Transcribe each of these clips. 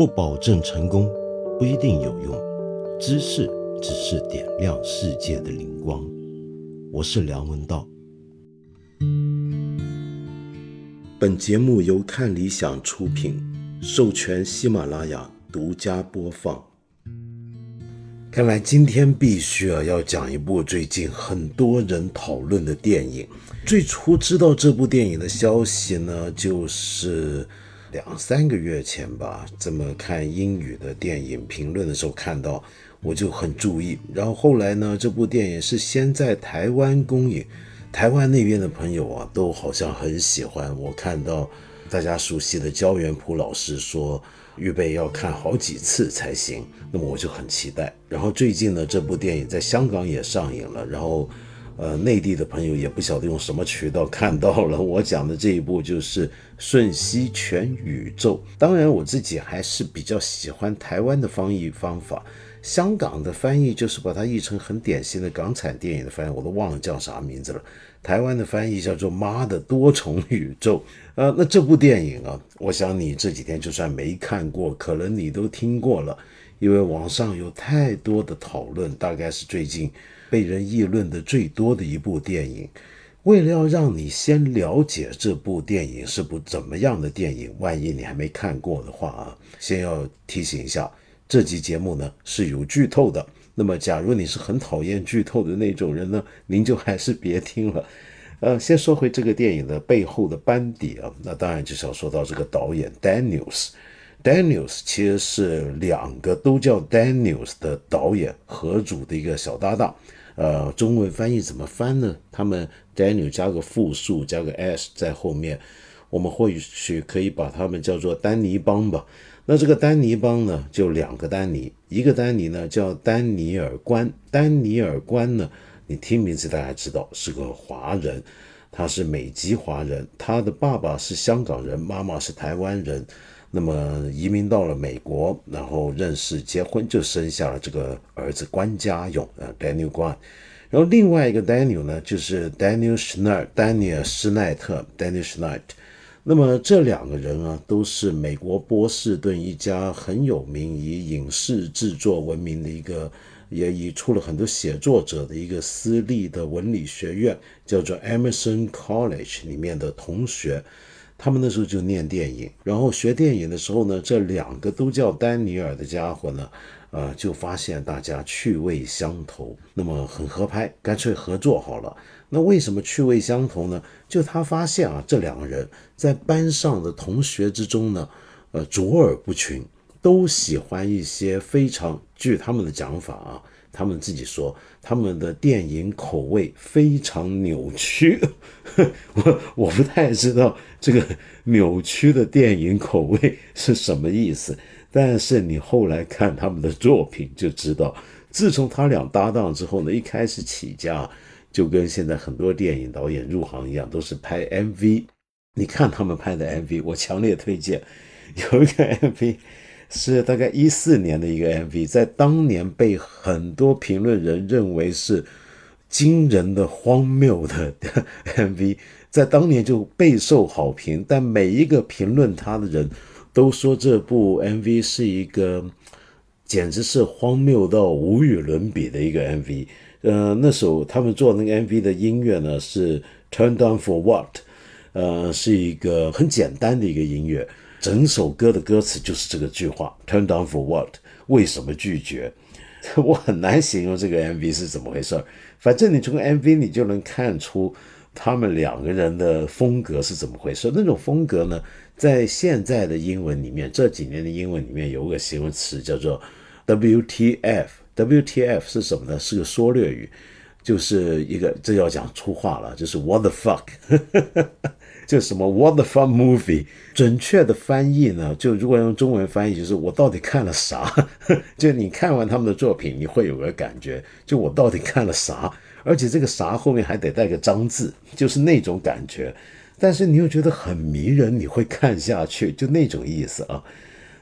不保证成功，不一定有用。知识只是点亮世界的灵光。我是梁文道。本节目由看理想出品，授权喜马拉雅独家播放。看来今天必须啊要讲一部最近很多人讨论的电影。最初知道这部电影的消息呢，就是两三个月前吧。这么看英语的电影评论的时候看到，我就很注意。然后后来呢，这部电影是先在台湾公映，台湾那边的朋友啊，都好像很喜欢。我看到大家熟悉的焦元溥老师说，预备要看好几次才行。那么我就很期待。然后最近呢，这部电影在香港也上映了，然后。呃，内地的朋友也不晓得用什么渠道看到了我讲的这一部，就是《瞬息全宇宙》。当然，我自己还是比较喜欢台湾的翻译方法。香港的翻译就是把它译成很典型的港产电影的翻译，我都忘了叫啥名字了。台湾的翻译叫做《妈的多重宇宙》。呃，那这部电影啊，我想你这几天就算没看过，可能你都听过了，因为网上有太多的讨论，大概是最近。被人议论的最多的一部电影，为了要让你先了解这部电影是部怎么样的电影，万一你还没看过的话啊，先要提醒一下，这集节目呢是有剧透的。那么，假如你是很讨厌剧透的那种人呢，您就还是别听了。呃，先说回这个电影的背后的班底啊，那当然就是要说到这个导演 Daniels。Daniels 其实是两个都叫 Daniels 的导演合组的一个小搭档。呃，中文翻译怎么翻呢？他们 Daniel 加个复数，加个 s 在后面，我们或许可以把他们叫做丹尼帮吧。那这个丹尼帮呢，就两个丹尼，一个丹尼呢叫丹尼尔关，丹尼尔关呢，你听名字大家知道是个华人，他是美籍华人，他的爸爸是香港人，妈妈是台湾人。那么移民到了美国，然后认识、结婚，就生下了这个儿子关家勇，呃，Daniel 关。然后另外一个 Daniel 呢，就是 Daniel Schneider，丹尼尔施奈特，Daniel Schneider。那么这两个人啊，都是美国波士顿一家很有名以影视制作闻名的一个，也以出了很多写作者的一个私立的文理学院，叫做 Emerson College 里面的同学。他们那时候就念电影，然后学电影的时候呢，这两个都叫丹尼尔的家伙呢，呃，就发现大家趣味相投，那么很合拍，干脆合作好了。那为什么趣味相投呢？就他发现啊，这两个人在班上的同学之中呢，呃，卓尔不群，都喜欢一些非常，据他们的讲法啊。他们自己说，他们的电影口味非常扭曲。我我不太知道这个扭曲的电影口味是什么意思，但是你后来看他们的作品就知道，自从他俩搭档之后呢，一开始起家就跟现在很多电影导演入行一样，都是拍 MV。你看他们拍的 MV，我强烈推荐，有一个 MV。是大概一四年的一个 MV，在当年被很多评论人认为是惊人的荒谬的 MV，在当年就备受好评。但每一个评论他的人都说这部 MV 是一个简直是荒谬到无与伦比的一个 MV。呃，那首他们做那个 MV 的音乐呢是 Turn Down for What，呃，是一个很简单的一个音乐。整首歌的歌词就是这个句话：“Turn down for what？” 为什么拒绝？我很难形容这个 MV 是怎么回事反正你从 MV 你就能看出他们两个人的风格是怎么回事。那种风格呢，在现在的英文里面，这几年的英文里面有个形容词叫做 “WTF”。WTF 是什么呢？是个缩略语，就是一个这要讲粗话了，就是 “What the fuck”。就什么 What the fuck movie？准确的翻译呢？就如果用中文翻译，就是我到底看了啥？就你看完他们的作品，你会有个感觉，就我到底看了啥？而且这个啥后面还得带个张字，就是那种感觉。但是你又觉得很迷人，你会看下去，就那种意思啊。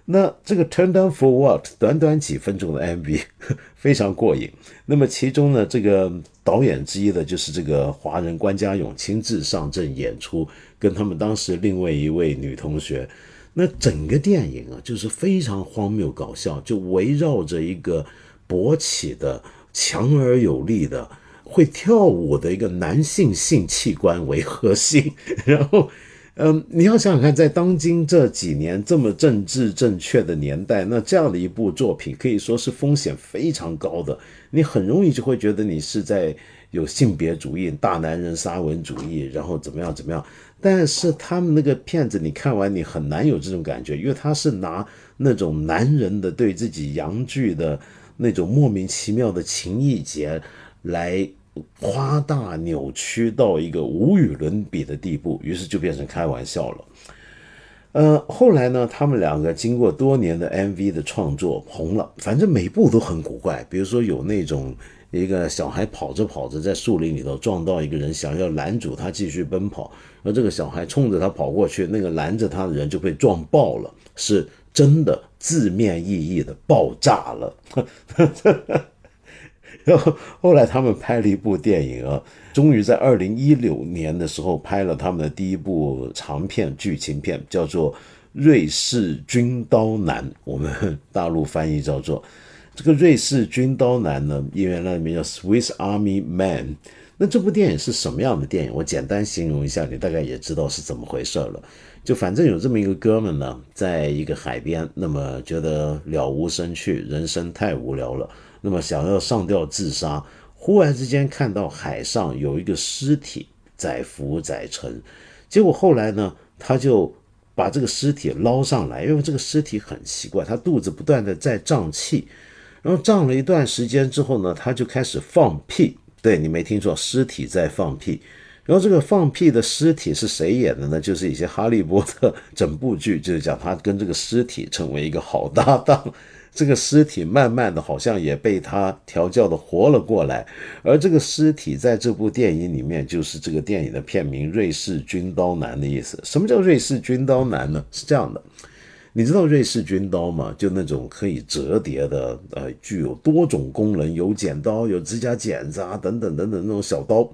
那这个 Turn Down for What？短短几分钟的 MV，非常过瘾。那么其中呢，这个导演之一的就是这个华人关家勇亲自上阵演出。跟他们当时另外一位女同学，那整个电影啊，就是非常荒谬搞笑，就围绕着一个勃起的、强而有力的、会跳舞的一个男性性器官为核心，然后。嗯，你要想想看，在当今这几年这么政治正确的年代，那这样的一部作品可以说是风险非常高的。你很容易就会觉得你是在有性别主义、大男人沙文主义，然后怎么样怎么样。但是他们那个片子，你看完你很难有这种感觉，因为他是拿那种男人的对自己阳具的那种莫名其妙的情意结来。夸大扭曲到一个无与伦比的地步，于是就变成开玩笑了。呃，后来呢，他们两个经过多年的 MV 的创作红了，反正每部都很古怪。比如说有那种一个小孩跑着跑着在树林里头撞到一个人，想要拦住他继续奔跑，这个小孩冲着他跑过去，那个拦着他的人就被撞爆了，是真的字面意义的爆炸了。然后后来他们拍了一部电影啊，终于在二零一六年的时候拍了他们的第一部长片剧情片，叫做《瑞士军刀男》，我们大陆翻译叫做这个《瑞士军刀男》呢，原来名叫 Swiss Army Man。那这部电影是什么样的电影？我简单形容一下，你大概也知道是怎么回事了。就反正有这么一个哥们呢，在一个海边，那么觉得了无生趣，人生太无聊了。那么想要上吊自杀，忽然之间看到海上有一个尸体载浮载沉，结果后来呢，他就把这个尸体捞上来，因为这个尸体很奇怪，他肚子不断的在胀气，然后胀了一段时间之后呢，他就开始放屁，对你没听错，尸体在放屁，然后这个放屁的尸体是谁演的呢？就是一些哈利波特 整部剧就是讲他跟这个尸体成为一个好搭档。这个尸体慢慢的，好像也被他调教的活了过来，而这个尸体在这部电影里面，就是这个电影的片名《瑞士军刀男》的意思。什么叫瑞士军刀男呢？是这样的，你知道瑞士军刀吗？就那种可以折叠的，呃，具有多种功能，有剪刀、有指甲剪子啊，等等等等那种小刀。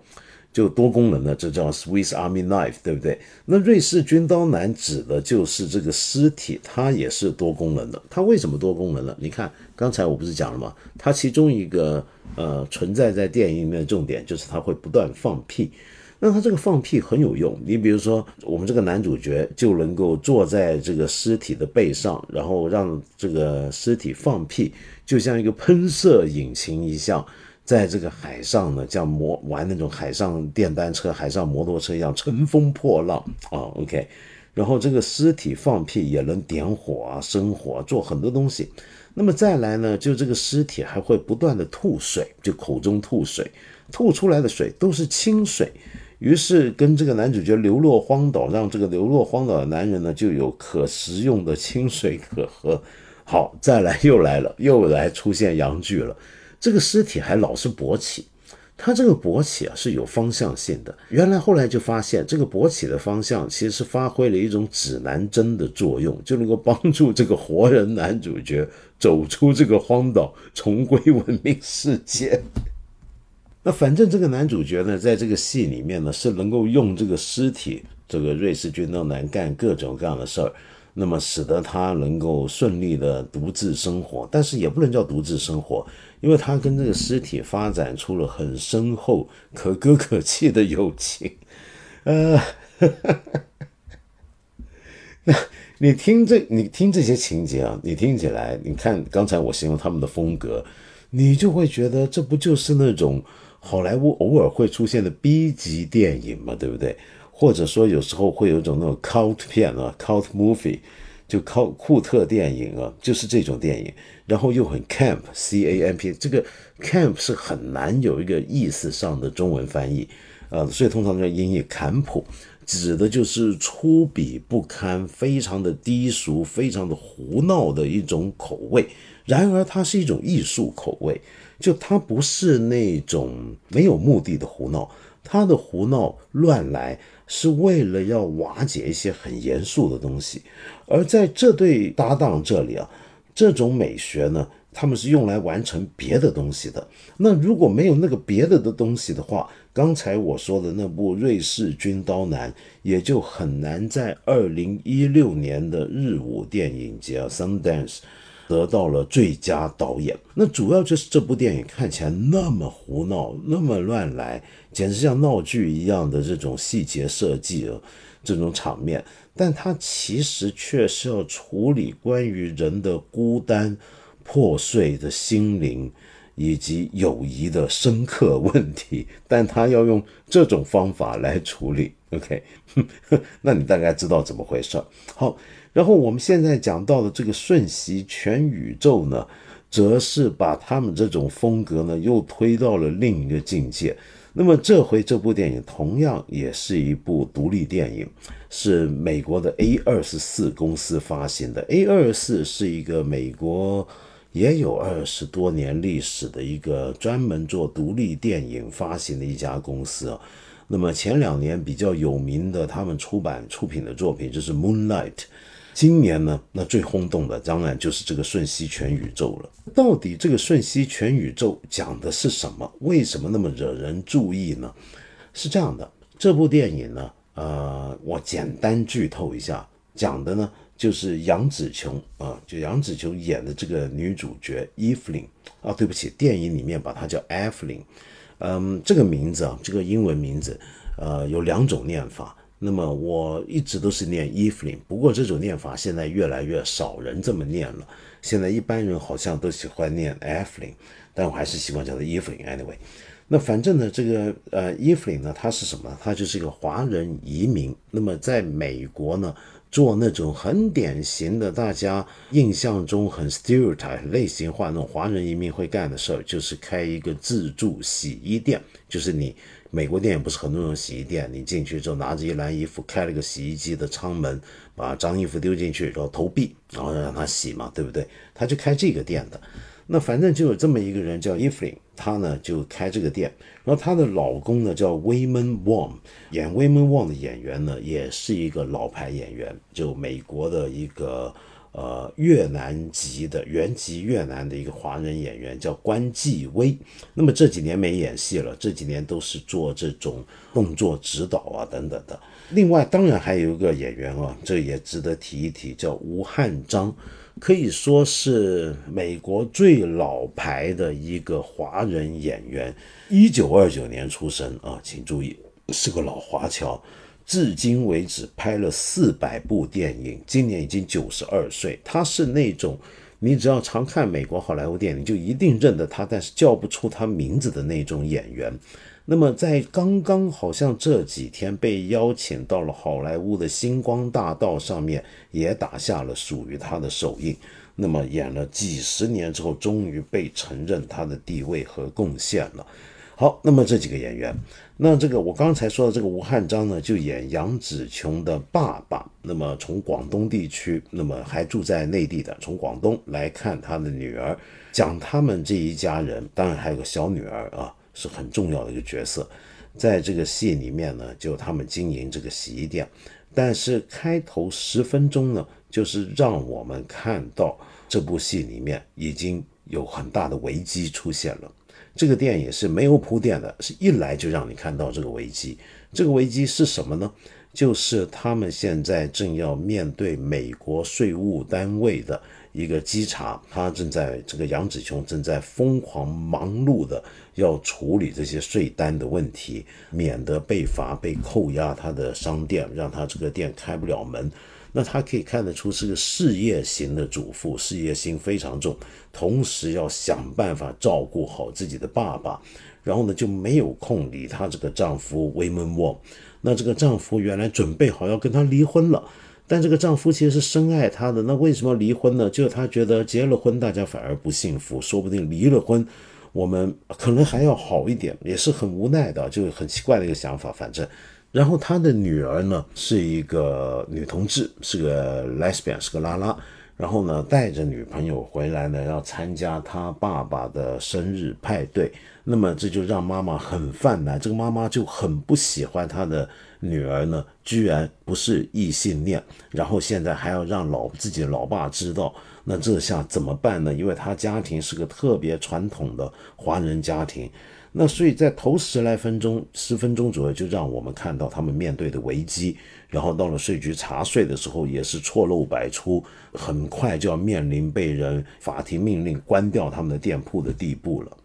就多功能的，这叫 Swiss Army Knife，对不对？那瑞士军刀男指的就是这个尸体，它也是多功能的。它为什么多功能呢？你看刚才我不是讲了吗？它其中一个呃存在在电影里面的重点就是它会不断放屁。那他这个放屁很有用。你比如说，我们这个男主角就能够坐在这个尸体的背上，然后让这个尸体放屁，就像一个喷射引擎一样。在这个海上呢，像摩玩那种海上电单车、海上摩托车一样乘风破浪啊。OK，然后这个尸体放屁也能点火啊、生火，做很多东西。那么再来呢，就这个尸体还会不断的吐水，就口中吐水，吐出来的水都是清水。于是跟这个男主角流落荒岛，让这个流落荒岛的男人呢就有可食用的清水可喝。好，再来又来了，又来出现阳具了。这个尸体还老是勃起，它这个勃起啊是有方向性的。原来后来就发现，这个勃起的方向其实是发挥了一种指南针的作用，就能够帮助这个活人男主角走出这个荒岛，重归文明世界。那反正这个男主角呢，在这个戏里面呢，是能够用这个尸体，这个瑞士军刀男干各种各样的事儿。那么使得他能够顺利的独自生活，但是也不能叫独自生活，因为他跟这个尸体发展出了很深厚、可歌可泣的友情。呃，那你听这，你听这些情节啊，你听起来，你看刚才我形容他们的风格，你就会觉得这不就是那种好莱坞偶尔会出现的 B 级电影嘛，对不对？或者说有时候会有一种那种 cult 片啊，cult movie，就靠库特电影啊，就是这种电影，然后又很 camp，c a m p，这个 camp 是很难有一个意思上的中文翻译，呃，所以通常叫音译坎普，指的就是粗鄙不堪、非常的低俗、非常的胡闹的一种口味。然而它是一种艺术口味，就他不是那种没有目的的胡闹，他的胡闹乱来。是为了要瓦解一些很严肃的东西，而在这对搭档这里啊，这种美学呢，他们是用来完成别的东西的。那如果没有那个别的的东西的话，刚才我说的那部《瑞士军刀男》也就很难在二零一六年的日舞电影节 Sundance 得到了最佳导演。那主要就是这部电影看起来那么胡闹，那么乱来，简直像闹剧一样的这种细节设计啊，这种场面，但它其实却是要处理关于人的孤单。破碎的心灵以及友谊的深刻问题，但他要用这种方法来处理。OK，那你大概知道怎么回事。好，然后我们现在讲到的这个瞬息全宇宙呢，则是把他们这种风格呢又推到了另一个境界。那么这回这部电影同样也是一部独立电影，是美国的 A 二十四公司发行的。A 二十四是一个美国。也有二十多年历史的一个专门做独立电影发行的一家公司啊。那么前两年比较有名的，他们出版出品的作品就是《Moonlight》。今年呢，那最轰动的当然就是这个《瞬息全宇宙》了。到底这个《瞬息全宇宙》讲的是什么？为什么那么惹人注意呢？是这样的，这部电影呢，呃，我简单剧透一下，讲的呢。就是杨紫琼啊，就杨紫琼演的这个女主角伊芙琳啊，对不起，电影里面把她叫艾芙琳，嗯，这个名字啊，这个英文名字，呃，有两种念法。那么我一直都是念 Evelyn，，不过这种念法现在越来越少人这么念了。现在一般人好像都喜欢念艾芙琳，但我还是习惯叫做 Evelyn。Anyway，那反正呢，这个呃 Evelyn 呢，它是什么？它就是一个华人移民。那么在美国呢？做那种很典型的，大家印象中很 stereotype 类型化那种华人移民会干的事儿，就是开一个自助洗衣店。就是你美国电影不是很多种洗衣店，你进去之后拿着一篮衣服，开了个洗衣机的舱门，把脏衣服丢进去，然后投币，然后让他洗嘛，对不对？他就开这个店的。那反正就有这么一个人叫伊芙琳，她呢就开这个店，然后她的老公呢叫威门旺，演威门旺的演员呢也是一个老牌演员，就美国的一个呃越南籍的原籍越南的一个华人演员叫关继威。那么这几年没演戏了，这几年都是做这种动作指导啊等等的。另外当然还有一个演员啊，这也值得提一提，叫吴汉章。可以说是美国最老牌的一个华人演员，一九二九年出生啊，请注意是个老华侨，至今为止拍了四百部电影，今年已经九十二岁。他是那种你只要常看美国好莱坞电影，就一定认得他，但是叫不出他名字的那种演员。那么在刚刚好像这几天被邀请到了好莱坞的星光大道上面，也打下了属于他的首映。那么演了几十年之后，终于被承认他的地位和贡献了。好，那么这几个演员，那这个我刚才说的这个吴汉章呢，就演杨紫琼的爸爸。那么从广东地区，那么还住在内地的，从广东来看他的女儿，讲他们这一家人，当然还有个小女儿啊。是很重要的一个角色，在这个戏里面呢，就他们经营这个洗衣店，但是开头十分钟呢，就是让我们看到这部戏里面已经有很大的危机出现了。这个电影是没有铺垫的，是一来就让你看到这个危机。这个危机是什么呢？就是他们现在正要面对美国税务单位的。一个稽查，他正在这个杨子琼正在疯狂忙碌的要处理这些税单的问题，免得被罚被扣押他的商店，让他这个店开不了门。那他可以看得出是个事业型的主妇，事业心非常重，同时要想办法照顾好自己的爸爸，然后呢就没有空理她这个丈夫威门旺。那这个丈夫原来准备好要跟她离婚了。但这个丈夫其实是深爱她的，那为什么离婚呢？就是他觉得结了婚，大家反而不幸福，说不定离了婚，我们可能还要好一点，也是很无奈的，就很奇怪的一个想法。反正，然后他的女儿呢是一个女同志，是个 lesbian，是个拉拉，然后呢带着女朋友回来呢，要参加他爸爸的生日派对，那么这就让妈妈很犯难，这个妈妈就很不喜欢她的。女儿呢，居然不是异性恋，然后现在还要让老自己的老爸知道，那这下怎么办呢？因为他家庭是个特别传统的华人家庭，那所以在头十来分钟、十分钟左右，就让我们看到他们面对的危机。然后到了税局查税的时候，也是错漏百出，很快就要面临被人法庭命令关掉他们的店铺的地步了。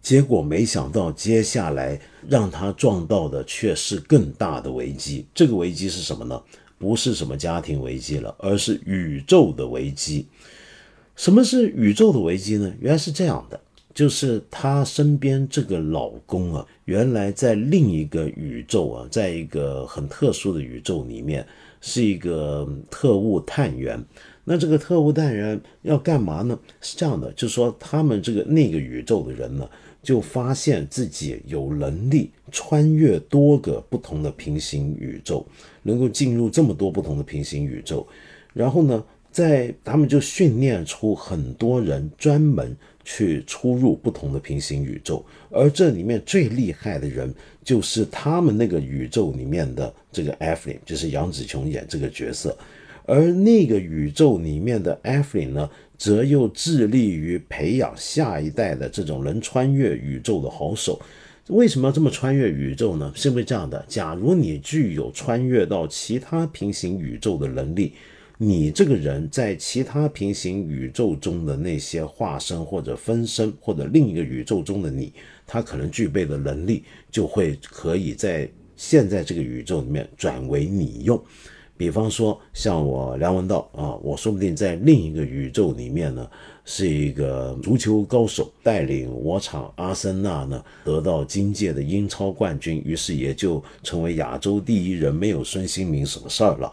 结果没想到，接下来让他撞到的却是更大的危机。这个危机是什么呢？不是什么家庭危机了，而是宇宙的危机。什么是宇宙的危机呢？原来是这样的，就是她身边这个老公啊，原来在另一个宇宙啊，在一个很特殊的宇宙里面，是一个特务探员。那这个特务探员要干嘛呢？是这样的，就是说他们这个那个宇宙的人呢。就发现自己有能力穿越多个不同的平行宇宙，能够进入这么多不同的平行宇宙。然后呢，在他们就训练出很多人专门去出入不同的平行宇宙，而这里面最厉害的人就是他们那个宇宙里面的这个艾弗琳，就是杨紫琼演这个角色。而那个宇宙里面的艾弗琳呢？则又致力于培养下一代的这种能穿越宇宙的好手。为什么要这么穿越宇宙呢？是因为这样的：假如你具有穿越到其他平行宇宙的能力，你这个人在其他平行宇宙中的那些化身或者分身，或者另一个宇宙中的你，他可能具备的能力，就会可以在现在这个宇宙里面转为你用。比方说，像我梁文道啊，我说不定在另一个宇宙里面呢，是一个足球高手，带领我场阿森纳呢得到今届的英超冠军，于是也就成为亚洲第一人，没有孙兴民什么事儿了。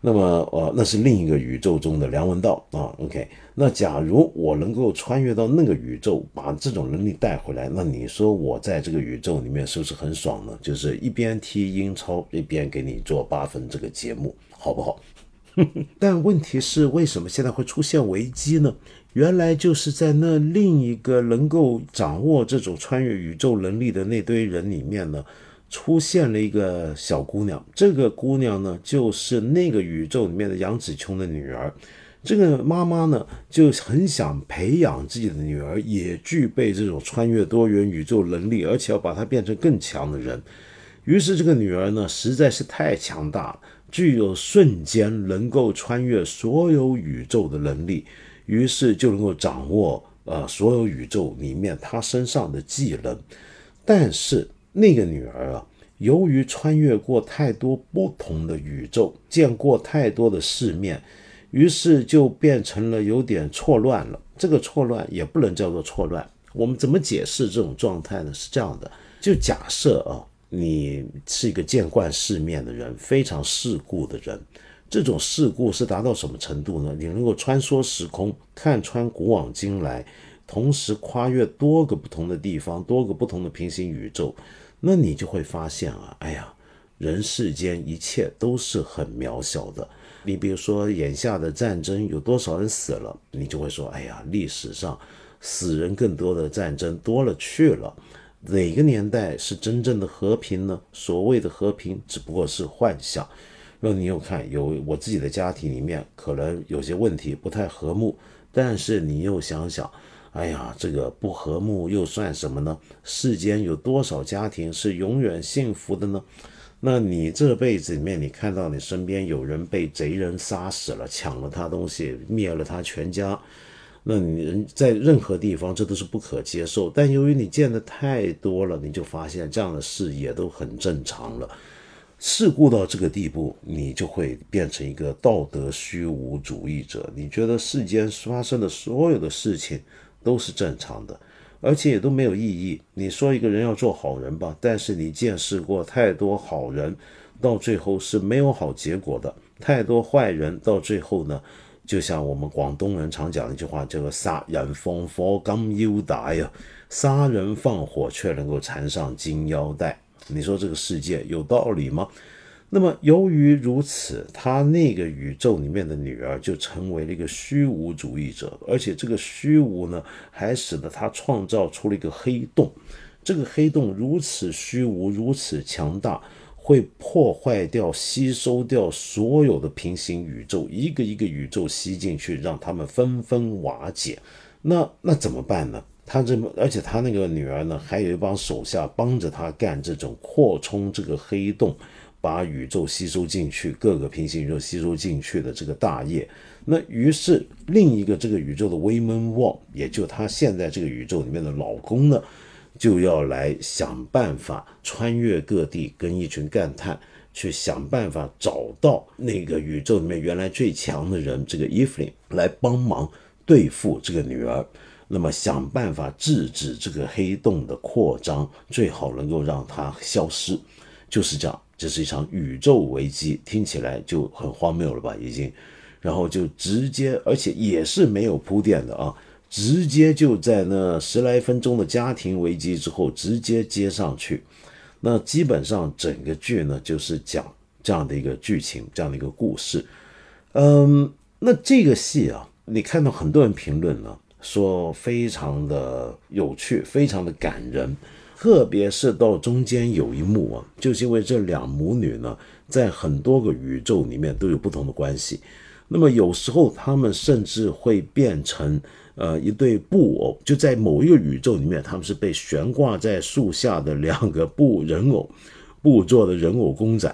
那么，呃，那是另一个宇宙中的梁文道啊。OK，那假如我能够穿越到那个宇宙，把这种能力带回来，那你说我在这个宇宙里面是不是很爽呢？就是一边踢英超，一边给你做八分这个节目，好不好？但问题是，为什么现在会出现危机呢？原来就是在那另一个能够掌握这种穿越宇宙能力的那堆人里面呢。出现了一个小姑娘，这个姑娘呢，就是那个宇宙里面的杨紫琼的女儿。这个妈妈呢，就很想培养自己的女儿，也具备这种穿越多元宇宙能力，而且要把她变成更强的人。于是，这个女儿呢，实在是太强大了，具有瞬间能够穿越所有宇宙的能力，于是就能够掌握呃所有宇宙里面她身上的技能。但是，那个女儿啊，由于穿越过太多不同的宇宙，见过太多的世面，于是就变成了有点错乱了。这个错乱也不能叫做错乱。我们怎么解释这种状态呢？是这样的：就假设啊，你是一个见惯世面的人，非常世故的人。这种世故是达到什么程度呢？你能够穿梭时空，看穿古往今来，同时跨越多个不同的地方，多个不同的平行宇宙。那你就会发现啊，哎呀，人世间一切都是很渺小的。你比如说，眼下的战争有多少人死了，你就会说，哎呀，历史上死人更多的战争多了去了。哪个年代是真正的和平呢？所谓的和平只不过是幻想。那你又看，有我自己的家庭里面可能有些问题不太和睦，但是你又想想。哎呀，这个不和睦又算什么呢？世间有多少家庭是永远幸福的呢？那你这辈子里面，你看到你身边有人被贼人杀死了，抢了他东西，灭了他全家，那你人在任何地方这都是不可接受。但由于你见的太多了，你就发现这样的事也都很正常了。事故到这个地步，你就会变成一个道德虚无主义者。你觉得世间发生的所有的事情。都是正常的，而且也都没有意义。你说一个人要做好人吧，但是你见识过太多好人，到最后是没有好结果的；太多坏人，到最后呢，就像我们广东人常讲的一句话，叫做“杀人放火金腰带”呀，杀人放火却能够缠上金腰带。你说这个世界有道理吗？那么，由于如此，他那个宇宙里面的女儿就成为了一个虚无主义者，而且这个虚无呢，还使得他创造出了一个黑洞。这个黑洞如此虚无，如此强大，会破坏掉、吸收掉所有的平行宇宙，一个一个宇宙吸进去，让他们纷纷瓦解。那那怎么办呢？他这么，而且他那个女儿呢，还有一帮手下帮着他干这种扩充这个黑洞，把宇宙吸收进去，各个平行宇宙吸收进去的这个大业。那于是另一个这个宇宙的威门旺，也就他现在这个宇宙里面的老公呢。就要来想办法穿越各地，跟一群干探去想办法找到那个宇宙里面原来最强的人，这个伊芙琳来帮忙对付这个女儿。那么想办法制止这个黑洞的扩张，最好能够让它消失。就是这样，这是一场宇宙危机，听起来就很荒谬了吧？已经，然后就直接，而且也是没有铺垫的啊。直接就在那十来分钟的家庭危机之后，直接接上去。那基本上整个剧呢，就是讲这样的一个剧情，这样的一个故事。嗯，那这个戏啊，你看到很多人评论呢，说非常的有趣，非常的感人。特别是到中间有一幕啊，就是因为这两母女呢，在很多个宇宙里面都有不同的关系。那么有时候他们甚至会变成。呃，一对布偶就在某一个宇宙里面，他们是被悬挂在树下的两个布人偶，布做的人偶公仔。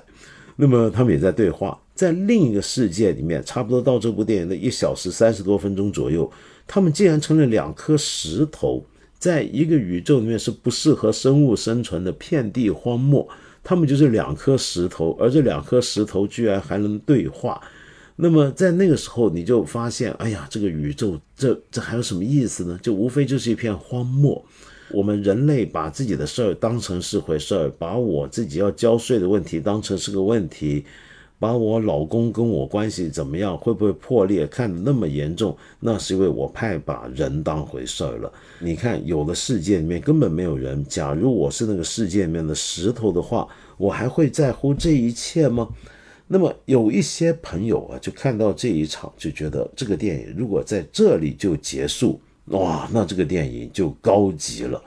那么他们也在对话，在另一个世界里面，差不多到这部电影的一小时三十多分钟左右，他们竟然成了两颗石头，在一个宇宙里面是不适合生物生存的，遍地荒漠。他们就是两颗石头，而这两颗石头居然还能对话。那么在那个时候，你就发现，哎呀，这个宇宙，这这还有什么意思呢？就无非就是一片荒漠。我们人类把自己的事儿当成是回事儿，把我自己要交税的问题当成是个问题，把我老公跟我关系怎么样，会不会破裂看得那么严重，那是因为我太把人当回事儿了。你看，有的世界里面根本没有人。假如我是那个世界里面的石头的话，我还会在乎这一切吗？那么有一些朋友啊，就看到这一场，就觉得这个电影如果在这里就结束，哇，那这个电影就高级了。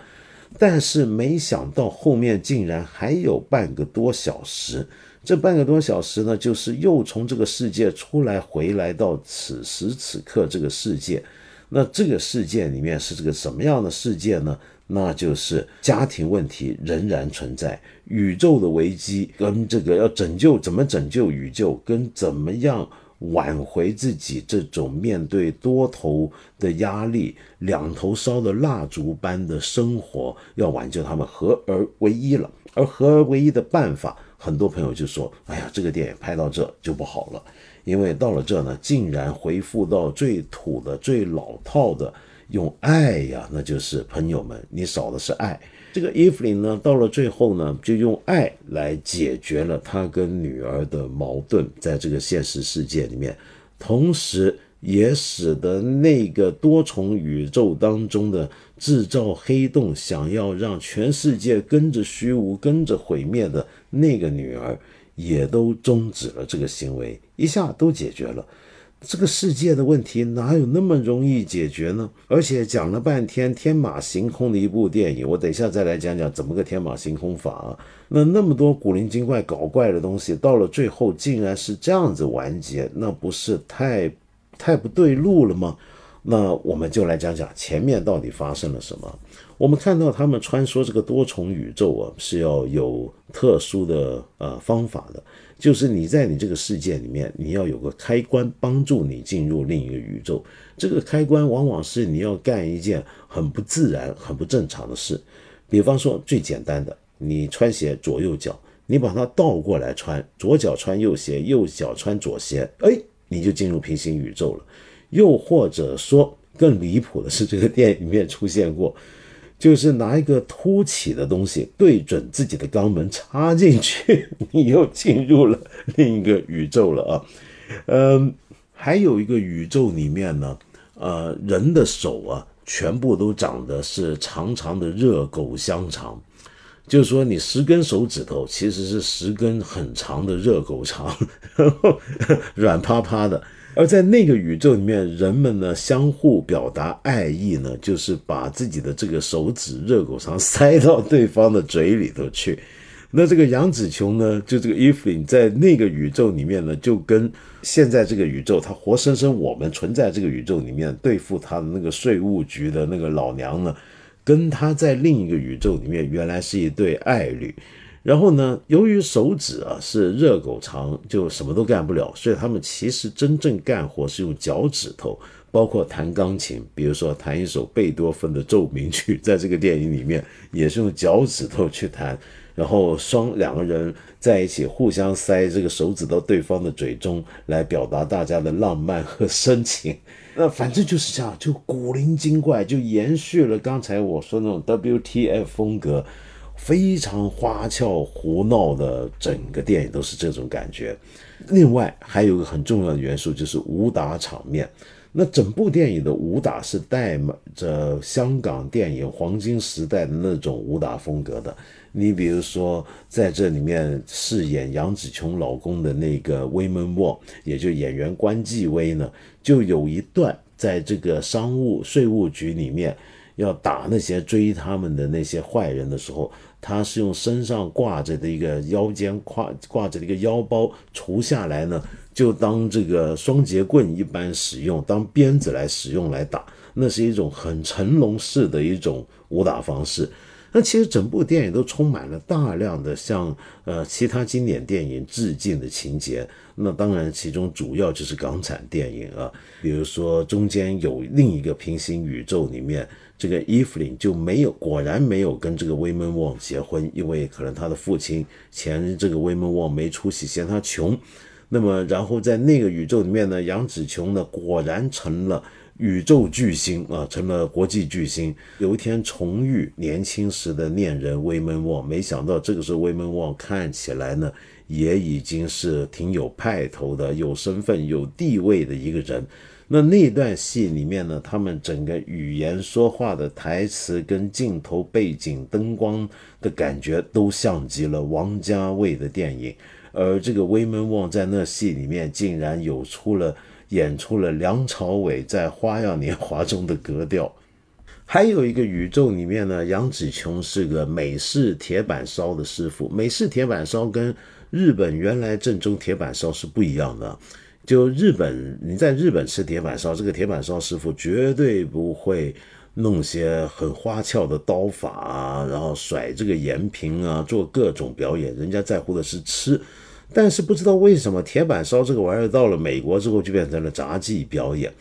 但是没想到后面竟然还有半个多小时，这半个多小时呢，就是又从这个世界出来，回来到此时此刻这个世界。那这个世界里面是这个什么样的世界呢？那就是家庭问题仍然存在，宇宙的危机跟这个要拯救怎么拯救宇宙，跟怎么样挽回自己这种面对多头的压力，两头烧的蜡烛般的生活，要挽救他们合而为一了。而合而为一的办法，很多朋友就说：“哎呀，这个电影拍到这就不好了，因为到了这呢，竟然回复到最土的、最老套的。”用爱呀，那就是朋友们，你少的是爱。这个伊芙琳呢，到了最后呢，就用爱来解决了他跟女儿的矛盾，在这个现实世界里面，同时也使得那个多重宇宙当中的制造黑洞，想要让全世界跟着虚无、跟着毁灭的那个女儿，也都终止了这个行为，一下都解决了。这个世界的问题哪有那么容易解决呢？而且讲了半天天马行空的一部电影，我等一下再来讲讲怎么个天马行空法啊。那那么多古灵精怪搞怪的东西，到了最后竟然是这样子完结，那不是太太不对路了吗？那我们就来讲讲前面到底发生了什么。我们看到他们穿梭这个多重宇宙啊，是要有特殊的呃方法的。就是你在你这个世界里面，你要有个开关帮助你进入另一个宇宙。这个开关往往是你要干一件很不自然、很不正常的事。比方说最简单的，你穿鞋左右脚，你把它倒过来穿，左脚穿右鞋，右脚穿左鞋，哎，你就进入平行宇宙了。又或者说更离谱的是，这个电影里面出现过。就是拿一个凸起的东西对准自己的肛门插进去，你又进入了另一个宇宙了啊！嗯，还有一个宇宙里面呢，呃，人的手啊，全部都长的是长长的热狗香肠，就是说你十根手指头其实是十根很长的热狗肠，然 后软趴趴的。而在那个宇宙里面，人们呢相互表达爱意呢，就是把自己的这个手指热狗肠塞到对方的嘴里头去。那这个杨紫琼呢，就这个伊芙琳在那个宇宙里面呢，就跟现在这个宇宙，她活生生我们存在这个宇宙里面对付她的那个税务局的那个老娘呢，跟她在另一个宇宙里面原来是一对爱侣。然后呢，由于手指啊是热狗长，就什么都干不了，所以他们其实真正干活是用脚趾头。包括弹钢琴，比如说弹一首贝多芬的奏鸣曲，在这个电影里面也是用脚趾头去弹，然后双两个人在一起互相塞这个手指到对方的嘴中，来表达大家的浪漫和深情。那反正就是这样，就古灵精怪，就延续了刚才我说那种 WTF 风格，非常花俏胡闹的整个电影都是这种感觉。另外还有一个很重要的元素就是武打场面。那整部电影的武打是带着香港电影黄金时代的那种武打风格的。你比如说，在这里面饰演杨紫琼老公的那个威门沃，也就演员关继威呢，就有一段在这个商务税务局里面要打那些追他们的那些坏人的时候，他是用身上挂着的一个腰间挂挂着的一个腰包除下来呢。就当这个双节棍一般使用，当鞭子来使用来打，那是一种很成龙式的一种武打方式。那其实整部电影都充满了大量的向呃其他经典电影致敬的情节。那当然，其中主要就是港产电影啊，比如说中间有另一个平行宇宙里面，这个伊芙琳就没有，果然没有跟这个威门旺结婚，因为可能他的父亲嫌这个威门旺没出息，嫌他穷。那么，然后在那个宇宙里面呢，杨紫琼呢果然成了宇宙巨星啊，成了国际巨星。有一天重遇年轻时的恋人威门旺，没想到这个时候威门旺看起来呢，也已经是挺有派头的、有身份、有地位的一个人。那那段戏里面呢，他们整个语言说话的台词跟镜头背景灯光的感觉，都像极了王家卫的电影。而这个威门旺在那戏里面竟然有出了演出了梁朝伟在《花样年华》中的格调，还有一个宇宙里面呢，杨紫琼是个美式铁板烧的师傅。美式铁板烧跟日本原来正宗铁板烧是不一样的。就日本，你在日本吃铁板烧，这个铁板烧师傅绝对不会弄些很花俏的刀法啊，然后甩这个盐瓶啊，做各种表演。人家在乎的是吃。但是不知道为什么铁板烧这个玩意儿到了美国之后就变成了杂技表演，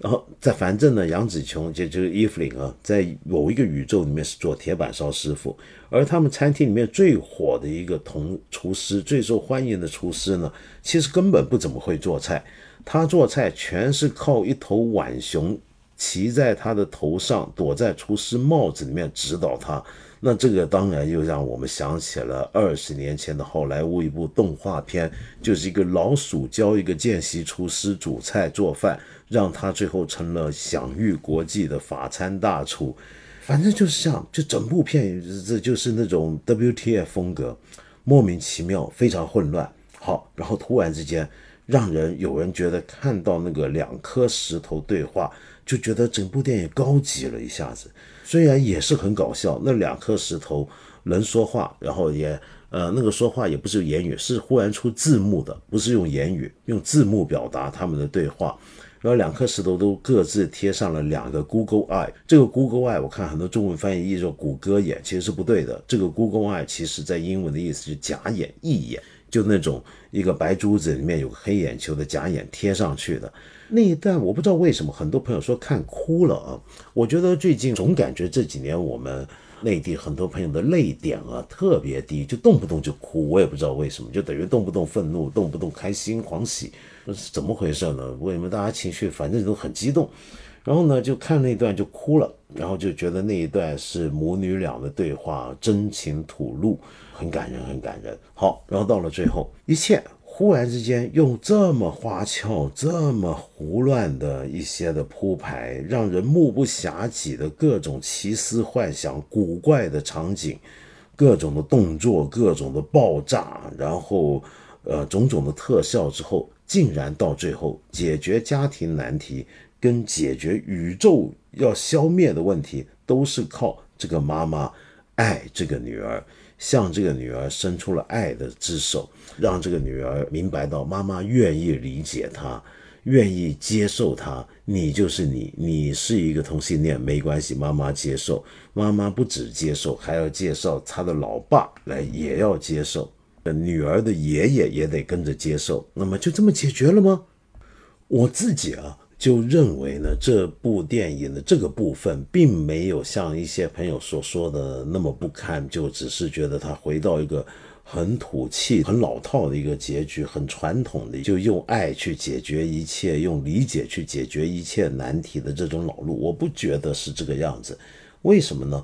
然后在反正呢，杨紫琼就就是伊芙琳啊，在某一个宇宙里面是做铁板烧师傅，而他们餐厅里面最火的一个同厨师，最受欢迎的厨师呢，其实根本不怎么会做菜，他做菜全是靠一头浣熊骑在他的头上，躲在厨师帽子里面指导他。那这个当然又让我们想起了二十年前的好莱坞一部动画片，就是一个老鼠教一个见习厨师煮菜做饭，让他最后成了享誉国际的法餐大厨。反正就是这样，就整部片这就是那种 WTF 风格，莫名其妙，非常混乱。好，然后突然之间，让人有人觉得看到那个两颗石头对话，就觉得整部电影高级了一下子。虽然也是很搞笑，那两颗石头能说话，然后也呃那个说话也不是言语，是忽然出字幕的，不是用言语，用字幕表达他们的对话。然后两颗石头都各自贴上了两个 Google Eye，这个 Google Eye 我看很多中文翻译译作谷歌眼，其实是不对的。这个 Google Eye 其实在英文的意思是假眼、异眼，就那种一个白珠子里面有个黑眼球的假眼贴上去的。那一段我不知道为什么很多朋友说看哭了啊！我觉得最近总感觉这几年我们内地很多朋友的泪点啊特别低，就动不动就哭，我也不知道为什么，就等于动不动愤怒，动不动开心狂喜，那是怎么回事呢？为什么大家情绪反正都很激动？然后呢就看那段就哭了，然后就觉得那一段是母女俩的对话，真情吐露，很感人，很感人。好，然后到了最后，一切。忽然之间，用这么花俏、这么胡乱的一些的铺排，让人目不暇给的各种奇思幻想、古怪的场景、各种的动作、各种的爆炸，然后呃种种的特效之后，竟然到最后解决家庭难题跟解决宇宙要消灭的问题，都是靠这个妈妈爱这个女儿。向这个女儿伸出了爱的之手，让这个女儿明白到妈妈愿意理解她，愿意接受她。你就是你，你是一个同性恋没关系，妈妈接受。妈妈不止接受，还要介绍她的老爸来，也要接受。女儿的爷爷也得跟着接受。那么就这么解决了吗？我自己啊。就认为呢，这部电影的这个部分并没有像一些朋友所说的那么不堪，就只是觉得他回到一个很土气、很老套的一个结局，很传统的，就用爱去解决一切，用理解去解决一切难题的这种老路，我不觉得是这个样子。为什么呢？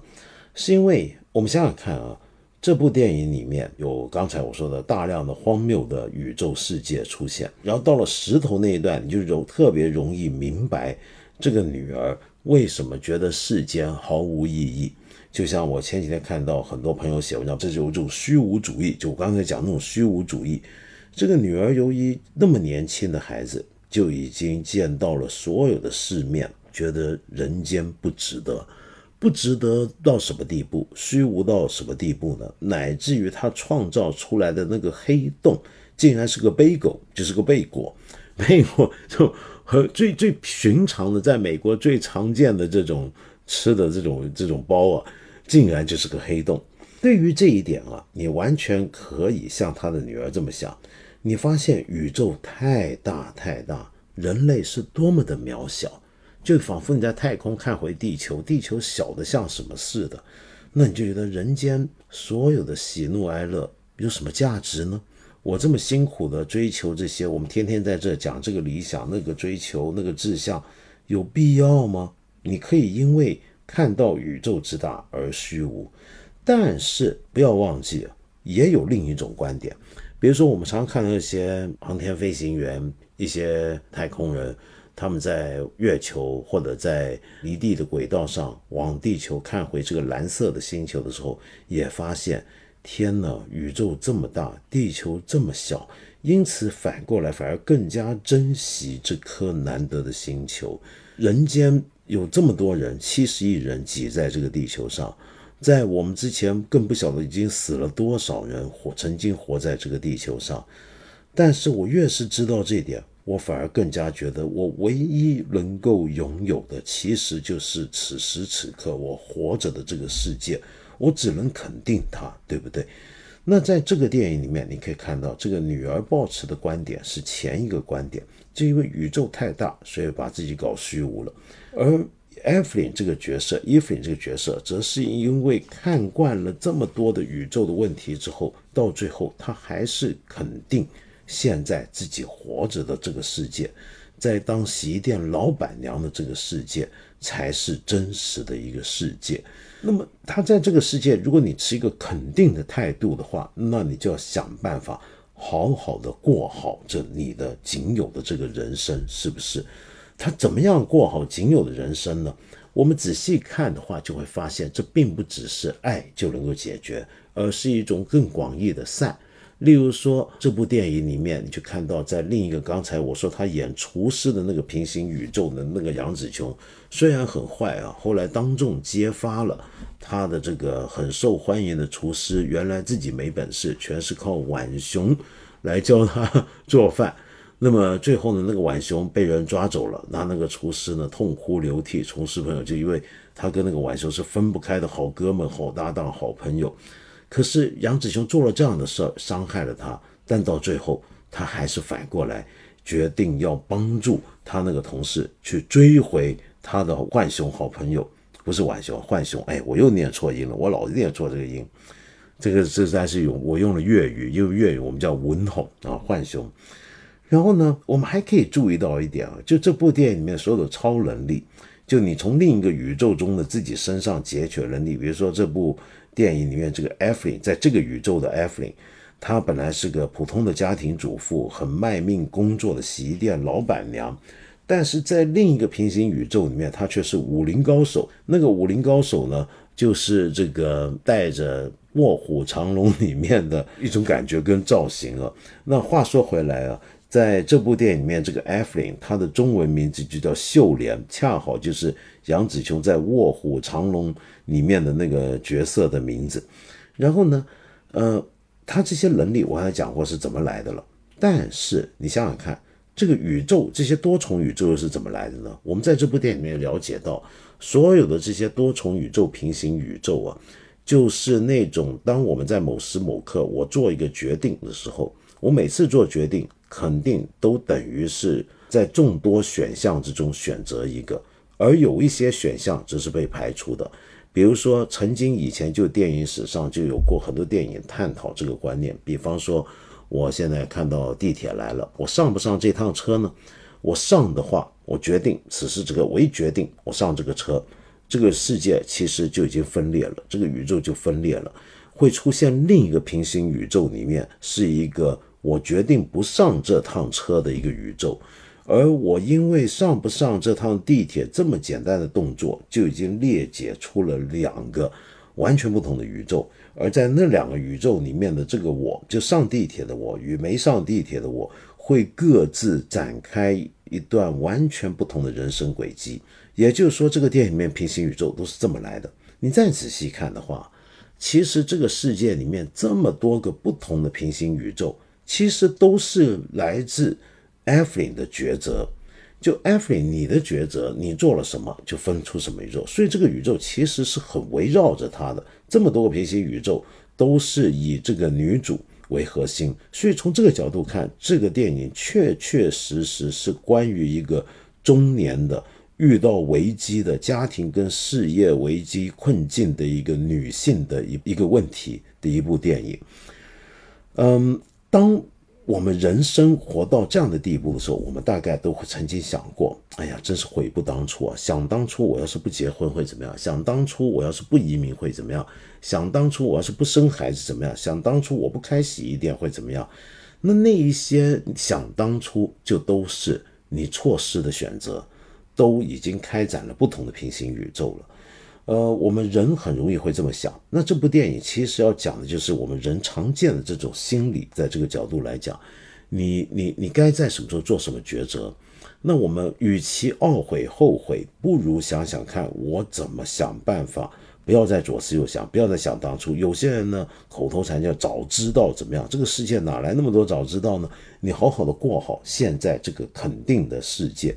是因为我们想想看啊。这部电影里面有刚才我说的大量的荒谬的宇宙世界出现，然后到了石头那一段，你就容特别容易明白这个女儿为什么觉得世间毫无意义。就像我前几天看到很多朋友写文章，这就有种虚无主义，就我刚才讲那种虚无主义。这个女儿由于那么年轻的孩子就已经见到了所有的世面，觉得人间不值得。不值得到什么地步，虚无到什么地步呢？乃至于他创造出来的那个黑洞，竟然是个背狗，就是个背果。背果就和最最寻常的，在美国最常见的这种吃的这种这种包啊，竟然就是个黑洞。对于这一点啊，你完全可以像他的女儿这么想：你发现宇宙太大太大，人类是多么的渺小。就仿佛你在太空看回地球，地球小的像什么似的，那你就觉得人间所有的喜怒哀乐有什么价值呢？我这么辛苦的追求这些，我们天天在这讲这个理想、那个追求、那个志向，有必要吗？你可以因为看到宇宙之大而虚无，但是不要忘记，也有另一种观点，比如说我们常常看到一些航天飞行员、一些太空人。他们在月球或者在离地的轨道上往地球看回这个蓝色的星球的时候，也发现天呐，宇宙这么大，地球这么小，因此反过来反而更加珍惜这颗难得的星球。人间有这么多人，七十亿人挤在这个地球上，在我们之前更不晓得已经死了多少人活曾经活在这个地球上，但是我越是知道这点。我反而更加觉得，我唯一能够拥有的，其实就是此时此刻我活着的这个世界。我只能肯定它，对不对？那在这个电影里面，你可以看到，这个女儿抱持的观点是前一个观点，就因为宇宙太大，所以把自己搞虚无了。而艾弗琳这个角色，伊芙琳这个角色，则是因为看惯了这么多的宇宙的问题之后，到最后他还是肯定。现在自己活着的这个世界，在当洗衣店老板娘的这个世界，才是真实的一个世界。那么，他在这个世界，如果你持一个肯定的态度的话，那你就要想办法好好的过好这你的仅有的这个人生，是不是？他怎么样过好仅有的人生呢？我们仔细看的话，就会发现，这并不只是爱就能够解决，而是一种更广义的善。例如说，这部电影里面，你就看到在另一个刚才我说他演厨师的那个平行宇宙的那个杨紫琼，虽然很坏啊，后来当众揭发了他的这个很受欢迎的厨师，原来自己没本事，全是靠浣熊来教他做饭。那么最后呢，那个浣熊被人抓走了，那那个厨师呢痛哭流涕，厨师朋友就因为他跟那个浣熊是分不开的好哥们、好搭档、好朋友。可是杨子雄做了这样的事，伤害了他，但到最后他还是反过来决定要帮助他那个同事去追回他的浣熊好朋友，不是浣熊，浣熊。哎，我又念错音了，我老念错这个音。这个实在是用我用了粤语，因为粤语我们叫文哄啊，浣熊。然后呢，我们还可以注意到一点啊，就这部电影里面所有的超能力，就你从另一个宇宙中的自己身上截取能力，比如说这部。电影里面这个艾弗琳，在这个宇宙的艾弗琳，她本来是个普通的家庭主妇，很卖命工作的洗衣店老板娘，但是在另一个平行宇宙里面，她却是武林高手。那个武林高手呢，就是这个带着《卧虎藏龙》里面的一种感觉跟造型啊。那话说回来啊。在这部电影里面，这个艾弗琳，她的中文名字就叫秀莲，恰好就是杨紫琼在《卧虎藏龙》里面的那个角色的名字。然后呢，呃，他这些能力我刚才讲过是怎么来的了。但是你想想看，这个宇宙这些多重宇宙又是怎么来的呢？我们在这部电影里面了解到，所有的这些多重宇宙、平行宇宙啊，就是那种当我们在某时某刻我做一个决定的时候，我每次做决定肯定都等于是在众多选项之中选择一个，而有一些选项则是被排除的。比如说，曾经以前就电影史上就有过很多电影探讨这个观念，比方说。我现在看到地铁来了，我上不上这趟车呢？我上的话，我决定此时这个我一决定我上这个车，这个世界其实就已经分裂了，这个宇宙就分裂了，会出现另一个平行宇宙，里面是一个我决定不上这趟车的一个宇宙，而我因为上不上这趟地铁这么简单的动作，就已经裂解出了两个完全不同的宇宙。而在那两个宇宙里面的这个我，就上地铁的我与没上地铁的我，会各自展开一段完全不同的人生轨迹。也就是说，这个电影里面平行宇宙都是这么来的。你再仔细看的话，其实这个世界里面这么多个不同的平行宇宙，其实都是来自艾弗林的抉择。就艾弗林，你的抉择，你做了什么，就分出什么宇宙。所以这个宇宙其实是很围绕着他的。这么多个平行宇宙都是以这个女主为核心，所以从这个角度看，这个电影确确实实是关于一个中年的遇到危机的家庭跟事业危机困境的一个女性的一一个问题的一部电影。嗯，当。我们人生活到这样的地步的时候，我们大概都会曾经想过：哎呀，真是悔不当初啊！想当初我要是不结婚会怎么样？想当初我要是不移民会怎么样？想当初我要是不生孩子怎么样？想当初我不开洗衣店会怎么样？那那一些想当初就都是你错失的选择，都已经开展了不同的平行宇宙了。呃，我们人很容易会这么想。那这部电影其实要讲的就是我们人常见的这种心理，在这个角度来讲，你你你该在什么时候做什么抉择？那我们与其懊悔后悔，不如想想看我怎么想办法，不要再左思右想，不要再想当初。有些人呢，口头禅叫早知道怎么样？这个世界哪来那么多早知道呢？你好好的过好现在这个肯定的世界。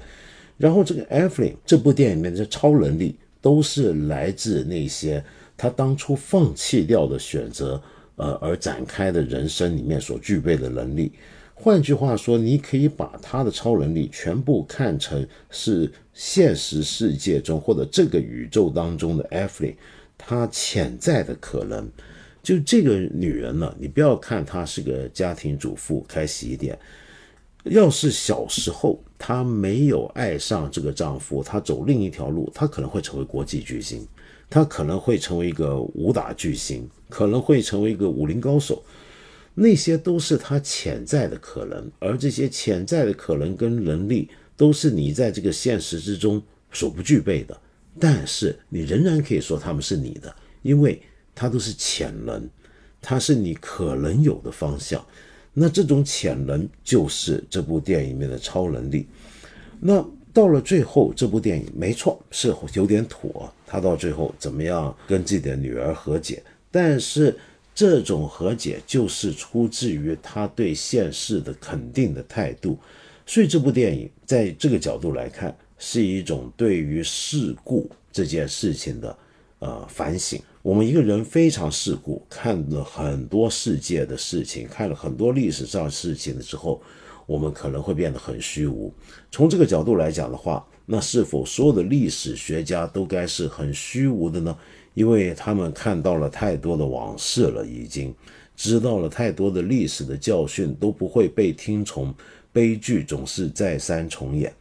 然后这个艾弗林这部电影里面的超能力。都是来自那些他当初放弃掉的选择，呃，而展开的人生里面所具备的能力。换句话说，你可以把他的超能力全部看成是现实世界中或者这个宇宙当中的艾弗琳，她潜在的可能。就这个女人呢，你不要看她是个家庭主妇，开洗衣店。要是小时候她没有爱上这个丈夫，她走另一条路，她可能会成为国际巨星，她可能会成为一个武打巨星，可能会成为一个武林高手，那些都是她潜在的可能，而这些潜在的可能跟能力，都是你在这个现实之中所不具备的，但是你仍然可以说他们是你的，因为它都是潜能，它是你可能有的方向。那这种潜能就是这部电影里面的超能力。那到了最后，这部电影没错是有点土，他到最后怎么样跟自己的女儿和解？但是这种和解就是出自于他对现世的肯定的态度。所以这部电影在这个角度来看，是一种对于事故这件事情的呃反省。我们一个人非常世故，看了很多世界的事情，看了很多历史上事情的时候，我们可能会变得很虚无。从这个角度来讲的话，那是否所有的历史学家都该是很虚无的呢？因为他们看到了太多的往事了，已经知道了太多的历史的教训，都不会被听从。悲剧总是再三重演。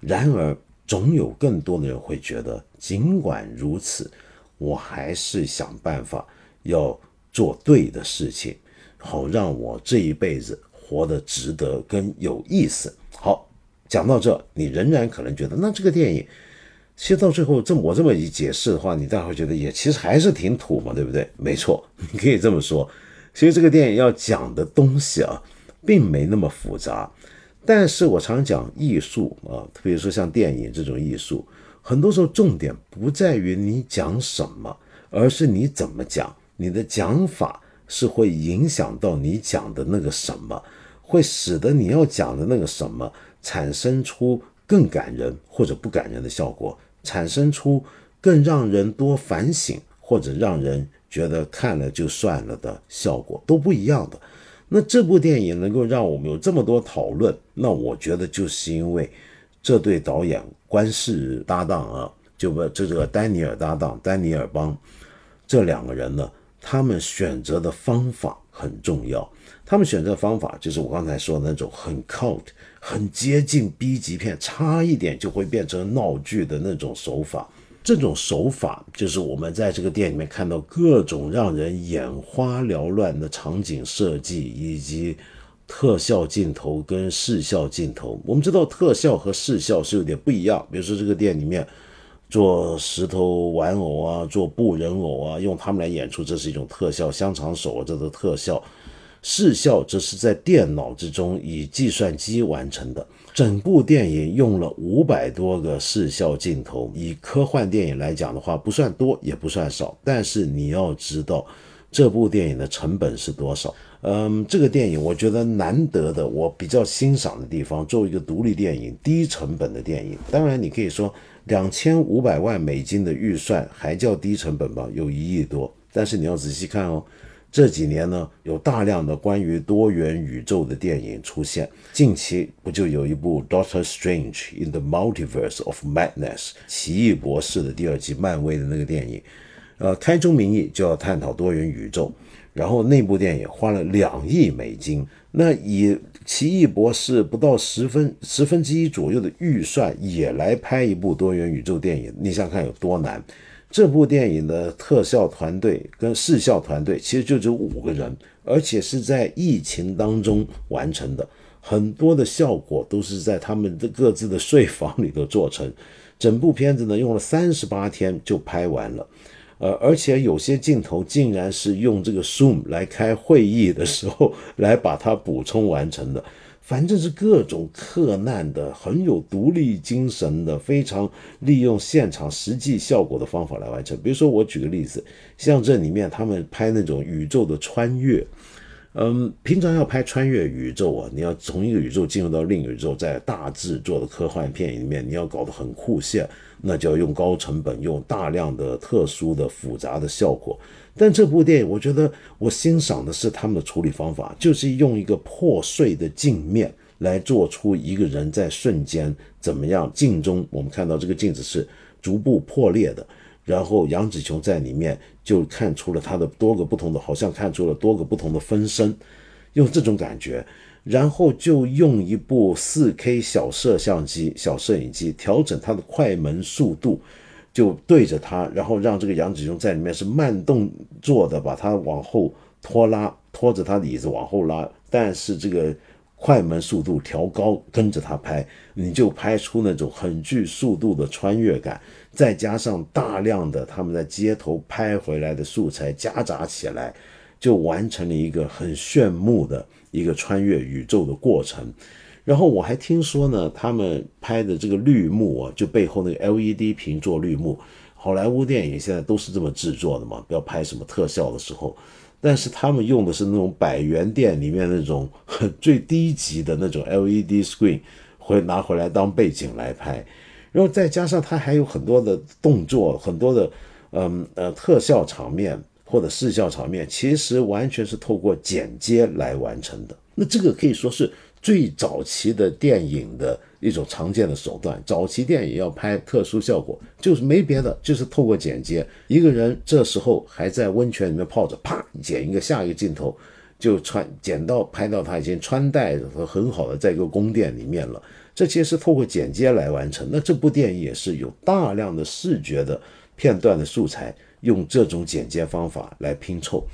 然而，总有更多的人会觉得，尽管如此。我还是想办法要做对的事情，好让我这一辈子活得值得跟有意思。好，讲到这，你仍然可能觉得，那这个电影其实到最后这么我这么一解释的话，你大概会觉得也其实还是挺土嘛，对不对？没错，你 可以这么说。其实这个电影要讲的东西啊，并没那么复杂。但是我常讲艺术啊，特别说像电影这种艺术。很多时候，重点不在于你讲什么，而是你怎么讲。你的讲法是会影响到你讲的那个什么，会使得你要讲的那个什么产生出更感人或者不感人的效果，产生出更让人多反省或者让人觉得看了就算了的效果，都不一样的。那这部电影能够让我们有这么多讨论，那我觉得就是因为这对导演关氏搭档啊，就不这个丹尼尔搭档丹尼尔邦这两个人呢，他们选择的方法很重要。他们选择的方法就是我刚才说的那种很 cult、很接近 B 级片，差一点就会变成闹剧的那种手法。这种手法就是我们在这个店里面看到各种让人眼花缭乱的场景设计，以及特效镜头跟视效镜头。我们知道特效和视效是有点不一样，比如说这个店里面做石头玩偶啊，做布人偶啊，用他们来演出，这是一种特效；香肠手啊，这都特效。视效这是在电脑之中以计算机完成的。整部电影用了五百多个视效镜头，以科幻电影来讲的话，不算多也不算少。但是你要知道，这部电影的成本是多少？嗯，这个电影我觉得难得的，我比较欣赏的地方，作为一个独立电影、低成本的电影，当然你可以说两千五百万美金的预算还叫低成本吧？有一亿多，但是你要仔细看哦。这几年呢，有大量的关于多元宇宙的电影出现。近期不就有一部《Doctor Strange in the Multiverse of Madness》奇异博士的第二季，漫威的那个电影，呃，开宗明义就要探讨多元宇宙。然后那部电影花了两亿美金，那以奇异博士不到十分十分之一左右的预算也来拍一部多元宇宙电影，你想看有多难？这部电影的特效团队跟视效团队其实就只有五个人，而且是在疫情当中完成的，很多的效果都是在他们的各自的睡房里头做成。整部片子呢用了三十八天就拍完了，呃，而且有些镜头竟然是用这个 Zoom 来开会议的时候 来把它补充完成的。反正是各种克难的、很有独立精神的、非常利用现场实际效果的方法来完成。比如说，我举个例子，像这里面他们拍那种宇宙的穿越，嗯，平常要拍穿越宇宙啊，你要从一个宇宙进入到另一个宇宙，在大制作的科幻片里面，你要搞得很酷炫，那就要用高成本、用大量的特殊的复杂的效果。但这部电影，我觉得我欣赏的是他们的处理方法，就是用一个破碎的镜面来做出一个人在瞬间怎么样。镜中我们看到这个镜子是逐步破裂的，然后杨紫琼在里面就看出了她的多个不同的，好像看出了多个不同的分身，用这种感觉，然后就用一部 4K 小摄像机、小摄影机调整它的快门速度。就对着他，然后让这个杨子琼在里面是慢动作的把他往后拖拉，拖着他椅子往后拉，但是这个快门速度调高，跟着他拍，你就拍出那种很具速度的穿越感，再加上大量的他们在街头拍回来的素材夹杂起来，就完成了一个很炫目的一个穿越宇宙的过程。然后我还听说呢，他们拍的这个绿幕啊，就背后那个 LED 屏做绿幕，好莱坞电影现在都是这么制作的嘛，不要拍什么特效的时候。但是他们用的是那种百元店里面那种 最低级的那种 LED screen，会拿回来当背景来拍。然后再加上它还有很多的动作，很多的嗯呃特效场面或者视效场面，其实完全是透过剪接来完成的。那这个可以说是。最早期的电影的一种常见的手段，早期电影要拍特殊效果，就是没别的，就是透过剪接。一个人这时候还在温泉里面泡着，啪剪一个下一个镜头，就穿剪到拍到他已经穿戴和很好的在一个宫殿里面了。这其实是透过剪接来完成。那这部电影也是有大量的视觉的片段的素材，用这种剪接方法来拼凑。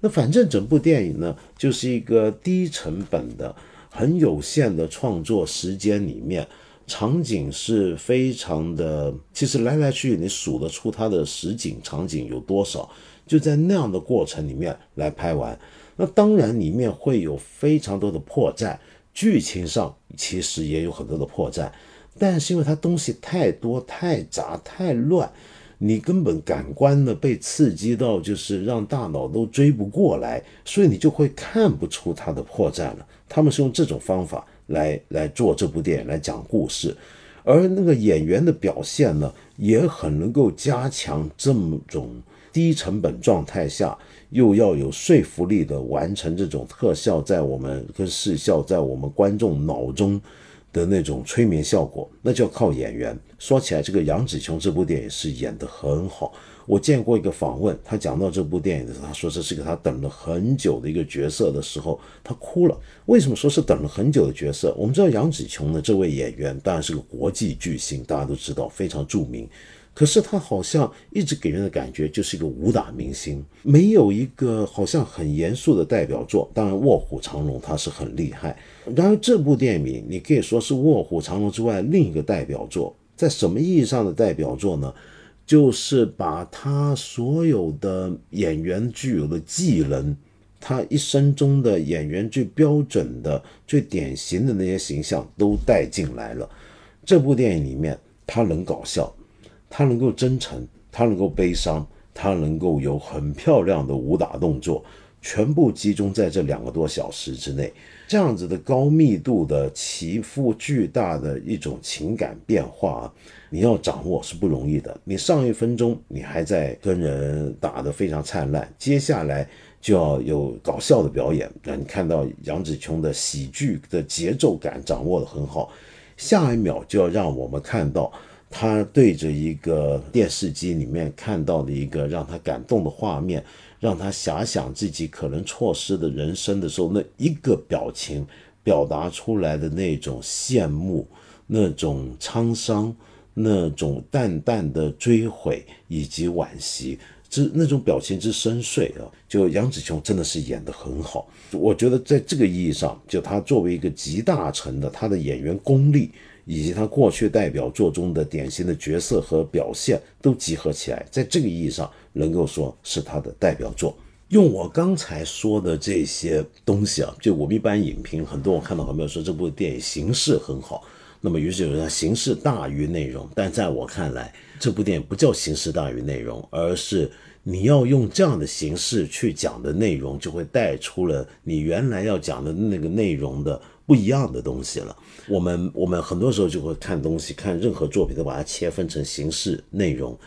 那反正整部电影呢，就是一个低成本的。很有限的创作时间里面，场景是非常的，其实来来去去你数得出它的实景场景有多少，就在那样的过程里面来拍完。那当然里面会有非常多的破绽，剧情上其实也有很多的破绽，但是因为它东西太多、太杂、太乱，你根本感官呢被刺激到，就是让大脑都追不过来，所以你就会看不出它的破绽了。他们是用这种方法来来做这部电影，来讲故事，而那个演员的表现呢，也很能够加强这么种低成本状态下，又要有说服力的完成这种特效，在我们跟视效在我们观众脑中。的那种催眠效果，那就要靠演员。说起来，这个杨紫琼这部电影是演得很好。我见过一个访问，他讲到这部电影的时候，他说这是个他等了很久的一个角色的时候，他哭了。为什么说是等了很久的角色？我们知道杨紫琼呢，这位演员当然是个国际巨星，大家都知道非常著名。可是他好像一直给人的感觉就是一个武打明星，没有一个好像很严肃的代表作。当然，《卧虎藏龙》他是很厉害。然而，这部电影你可以说是《卧虎藏龙》之外另一个代表作。在什么意义上的代表作呢？就是把他所有的演员具有的技能，他一生中的演员最标准的、最典型的那些形象都带进来了。这部电影里面，他能搞笑。他能够真诚，他能够悲伤，他能够有很漂亮的武打动作，全部集中在这两个多小时之内。这样子的高密度的起伏巨大的一种情感变化，你要掌握是不容易的。你上一分钟你还在跟人打得非常灿烂，接下来就要有搞笑的表演，让你看到杨紫琼的喜剧的节奏感掌握得很好，下一秒就要让我们看到。他对着一个电视机里面看到的一个让他感动的画面，让他遐想自己可能错失的人生的时候，那一个表情表达出来的那种羡慕、那种沧桑、那种淡淡的追悔以及惋惜，之那种表情之深邃啊，就杨紫琼真的是演得很好。我觉得在这个意义上，就他作为一个集大成的，他的演员功力。以及他过去代表作中的典型的角色和表现都集合起来，在这个意义上能够说是他的代表作。用我刚才说的这些东西啊，就我们一般影评，很多我看到很多人说这部电影形式很好，那么于是有人形式大于内容。但在我看来，这部电影不叫形式大于内容，而是你要用这样的形式去讲的内容，就会带出了你原来要讲的那个内容的。不一样的东西了。我们我们很多时候就会看东西，看任何作品都把它切分成形式、内容，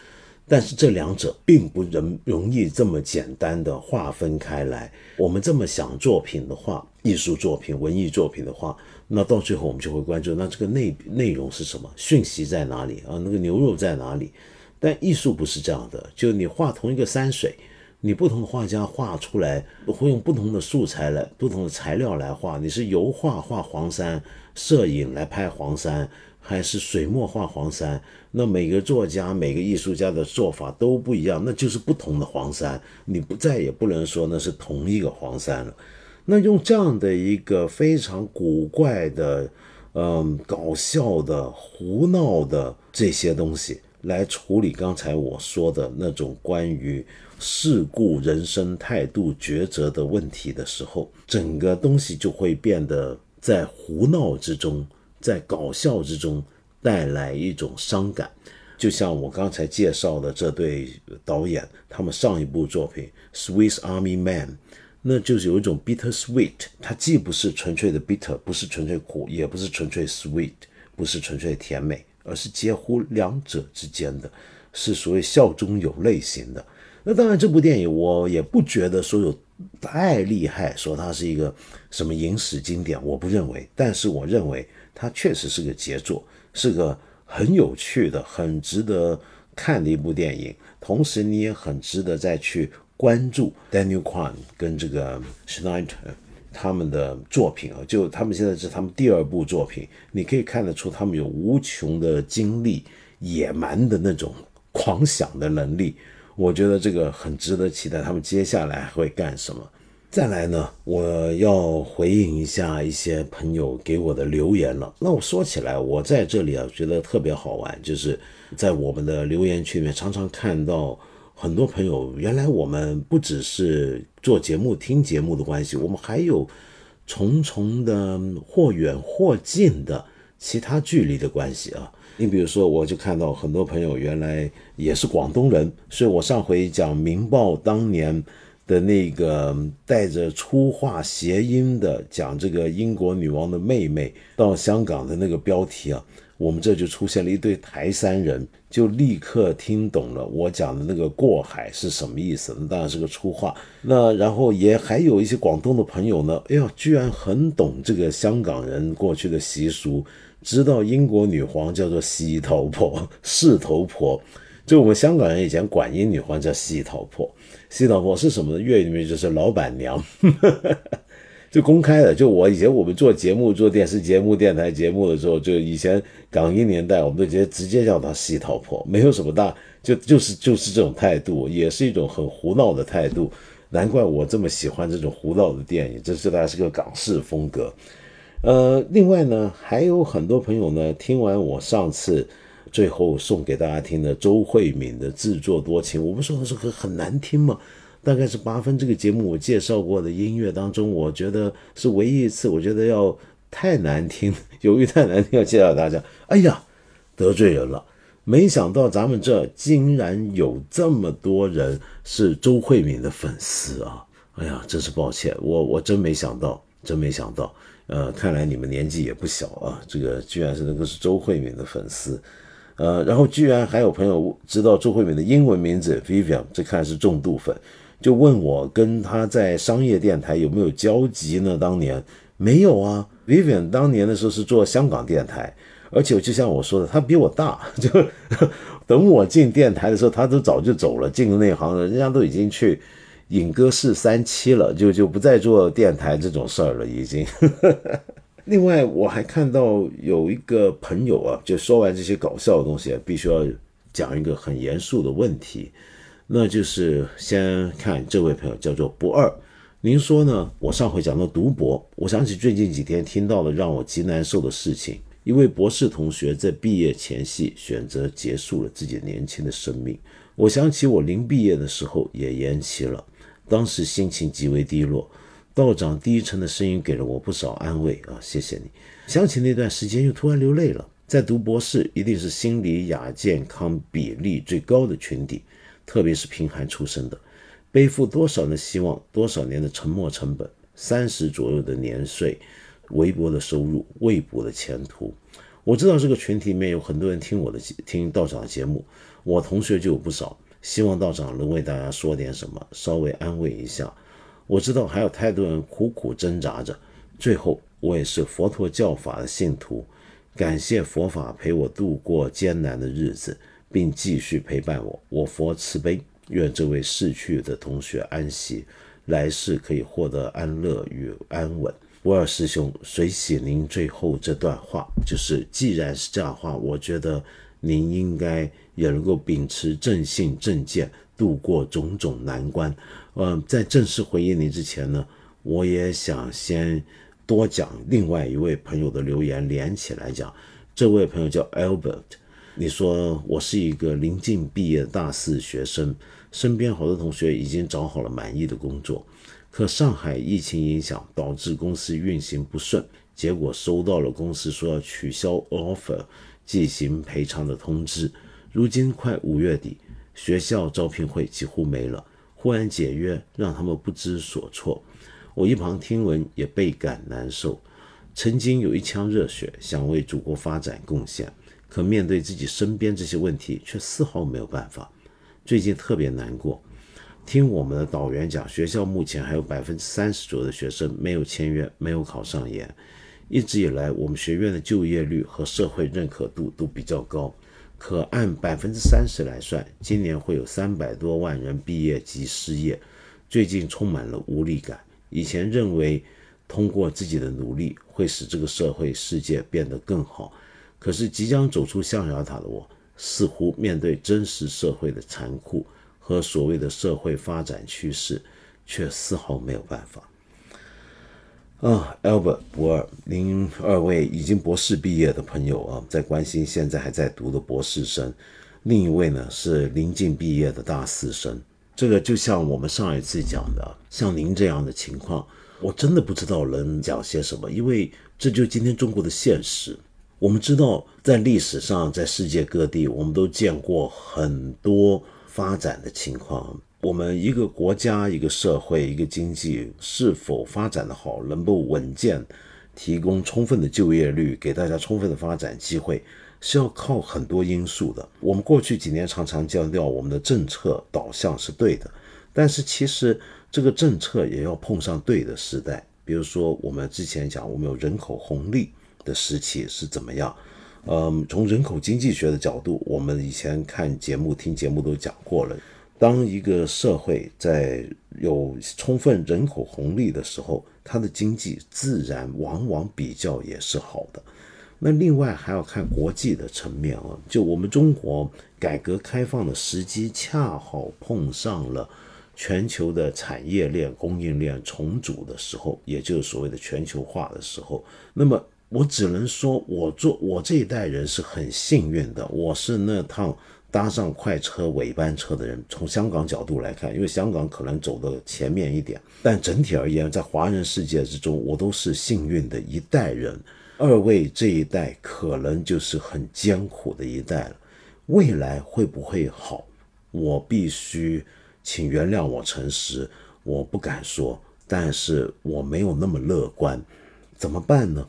但是这两者并不容容易这么简单的划分开来。我们这么想作品的话，艺术作品、文艺作品的话，那到最后我们就会关注那这个内内容是什么，讯息在哪里啊？那个牛肉在哪里？但艺术不是这样的，就你画同一个山水。你不同的画家画出来会用不同的素材来、不同的材料来画。你是油画画黄山，摄影来拍黄山，还是水墨画黄山？那每个作家、每个艺术家的做法都不一样，那就是不同的黄山。你不再也不能说那是同一个黄山了。那用这样的一个非常古怪的、嗯搞笑的、胡闹的这些东西来处理刚才我说的那种关于。事故、人生态度抉择的问题的时候，整个东西就会变得在胡闹之中，在搞笑之中带来一种伤感。就像我刚才介绍的这对导演，他们上一部作品《Swiss Army Man》，那就是有一种 bitter sweet，它既不是纯粹的 bitter，不是纯粹苦，也不是纯粹 sweet，不是纯粹甜美，而是介乎两者之间的，是所谓笑中有泪型的。那当然，这部电影我也不觉得说有太厉害，说它是一个什么影史经典，我不认为。但是我认为它确实是个杰作，是个很有趣的、很值得看的一部电影。同时，你也很值得再去关注 Daniel Kwan 跟这个 Schneider 他们的作品啊。就他们现在是他们第二部作品，你可以看得出他们有无穷的精力、野蛮的那种狂想的能力。我觉得这个很值得期待，他们接下来会干什么？再来呢，我要回应一下一些朋友给我的留言了。那我说起来，我在这里啊，觉得特别好玩，就是在我们的留言区里面，常常看到很多朋友，原来我们不只是做节目、听节目的关系，我们还有重重的或远或近的其他距离的关系啊。你比如说，我就看到很多朋友原来也是广东人，所以我上回讲《明报》当年的那个带着粗话谐音的讲这个英国女王的妹妹到香港的那个标题啊。我们这就出现了一对台山人，就立刻听懂了我讲的那个过海是什么意思。那当然是个粗话。那然后也还有一些广东的朋友呢，哎呀，居然很懂这个香港人过去的习俗，知道英国女皇叫做西头婆、四头婆，就我们香港人以前管英女皇叫西头婆。西头婆是什么呢？粤语里面就是老板娘。就公开的，就我以前我们做节目、做电视节目、电台节目的时候，就以前港英年代，我们都直接直接叫她西头婆，没有什么大，就就是就是这种态度，也是一种很胡闹的态度。难怪我这么喜欢这种胡闹的电影，这是大概是个港式风格。呃，另外呢，还有很多朋友呢，听完我上次最后送给大家听的周慧敏的《自作多情》，我不说的是很很难听吗？大概是八分这个节目我介绍过的音乐当中，我觉得是唯一一次，我觉得要太难听，由于太难听要介绍大家。哎呀，得罪人了！没想到咱们这竟然有这么多人是周慧敏的粉丝啊！哎呀，真是抱歉，我我真没想到，真没想到。呃，看来你们年纪也不小啊，这个居然是那个是周慧敏的粉丝。呃，然后居然还有朋友知道周慧敏的英文名字 Vivian，这看来是重度粉。就问我跟他在商业电台有没有交集呢？当年没有啊。Vivian 当年的时候是做香港电台，而且就像我说的，他比我大。就等我进电台的时候，他都早就走了，进了那行了，人家都已经去影歌室三期了，就就不再做电台这种事儿了，已经。另外，我还看到有一个朋友啊，就说完这些搞笑的东西，必须要讲一个很严肃的问题。那就是先看这位朋友叫做不二，您说呢？我上回讲到读博，我想起最近几天听到了让我极难受的事情。一位博士同学在毕业前夕选择结束了自己年轻的生命。我想起我临毕业的时候也延期了，当时心情极为低落。道长低沉的声音给了我不少安慰啊，谢谢你。想起那段时间又突然流泪了。在读博士，一定是心理亚健康比例最高的群体。特别是贫寒出身的，背负多少的希望，多少年的沉没成本，三十左右的年岁，微薄的收入，未卜的前途。我知道这个群体里面有很多人听我的听道长的节目，我同学就有不少。希望道长能为大家说点什么，稍微安慰一下。我知道还有太多人苦苦挣扎着。最后，我也是佛陀教法的信徒，感谢佛法陪我度过艰难的日子。并继续陪伴我。我佛慈悲，愿这位逝去的同学安息，来世可以获得安乐与安稳。波尔师兄，随喜您最后这段话，就是既然是这样话，我觉得您应该也能够秉持正信正见，度过种种难关。嗯，在正式回应你之前呢，我也想先多讲另外一位朋友的留言，连起来讲。这位朋友叫 Albert。你说我是一个临近毕业的大四学生，身边好多同学已经找好了满意的工作，可上海疫情影响导致公司运行不顺，结果收到了公司说要取消 offer 进行赔偿的通知。如今快五月底，学校招聘会几乎没了，忽然解约，让他们不知所措。我一旁听闻也倍感难受，曾经有一腔热血，想为祖国发展贡献。可面对自己身边这些问题，却丝毫没有办法。最近特别难过，听我们的导员讲，学校目前还有百分之三十左右的学生没有签约，没有考上研。一直以来，我们学院的就业率和社会认可度都比较高，可按百分之三十来算，今年会有三百多万人毕业及失业。最近充满了无力感。以前认为通过自己的努力会使这个社会世界变得更好。可是，即将走出象牙塔的我，似乎面对真实社会的残酷和所谓的社会发展趋势，却丝毫没有办法。啊，Albert 博尔，您二位已经博士毕业的朋友啊，在关心现在还在读的博士生；另一位呢，是临近毕业的大四生。这个就像我们上一次讲的，像您这样的情况，我真的不知道能讲些什么，因为这就今天中国的现实。我们知道，在历史上，在世界各地，我们都见过很多发展的情况。我们一个国家、一个社会、一个经济是否发展的好，能够稳健，提供充分的就业率，给大家充分的发展机会，是要靠很多因素的。我们过去几年常常强调，我们的政策导向是对的，但是其实这个政策也要碰上对的时代。比如说，我们之前讲，我们有人口红利。的时期是怎么样？嗯，从人口经济学的角度，我们以前看节目、听节目都讲过了。当一个社会在有充分人口红利的时候，它的经济自然往往比较也是好的。那另外还要看国际的层面啊，就我们中国改革开放的时机恰好碰上了全球的产业链、供应链重组的时候，也就是所谓的全球化的时候，那么。我只能说，我做我这一代人是很幸运的。我是那趟搭上快车尾班车的人。从香港角度来看，因为香港可能走的前面一点，但整体而言，在华人世界之中，我都是幸运的一代人。二位这一代可能就是很艰苦的一代了。未来会不会好？我必须请原谅我诚实，我不敢说，但是我没有那么乐观。怎么办呢？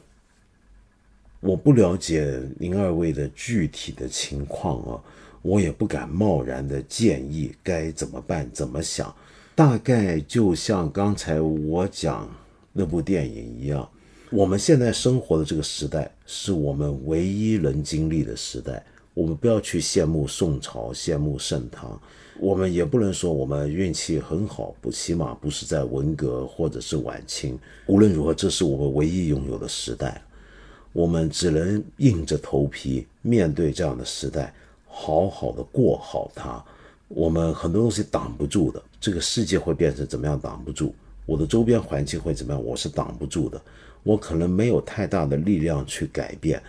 我不了解您二位的具体的情况啊，我也不敢贸然的建议该怎么办、怎么想。大概就像刚才我讲那部电影一样，我们现在生活的这个时代是我们唯一能经历的时代。我们不要去羡慕宋朝、羡慕盛唐，我们也不能说我们运气很好，不起码不是在文革或者是晚清。无论如何，这是我们唯一拥有的时代。我们只能硬着头皮面对这样的时代，好好的过好它。我们很多东西挡不住的，这个世界会变成怎么样挡不住？我的周边环境会怎么样？我是挡不住的。我可能没有太大的力量去改变，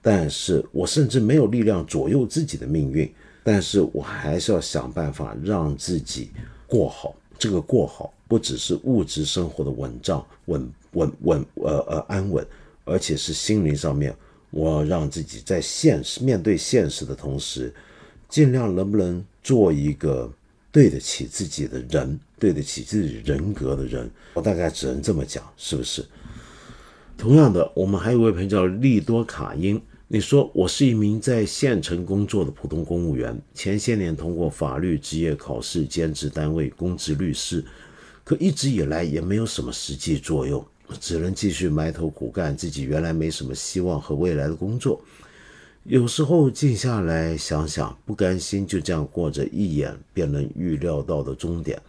但是我甚至没有力量左右自己的命运。但是我还是要想办法让自己过好。这个过好不只是物质生活的稳账、稳稳稳呃呃安稳。而且是心灵上面，我让自己在现实面对现实的同时，尽量能不能做一个对得起自己的人，对得起自己人格的人。我大概只能这么讲，是不是？同样的，我们还有一位朋友叫利多卡因，你说我是一名在县城工作的普通公务员，前些年通过法律职业考试，兼职单位公职律师，可一直以来也没有什么实际作用。只能继续埋头苦干自己原来没什么希望和未来的工作。有时候静下来想想，不甘心就这样过着一眼便能预料到的终点，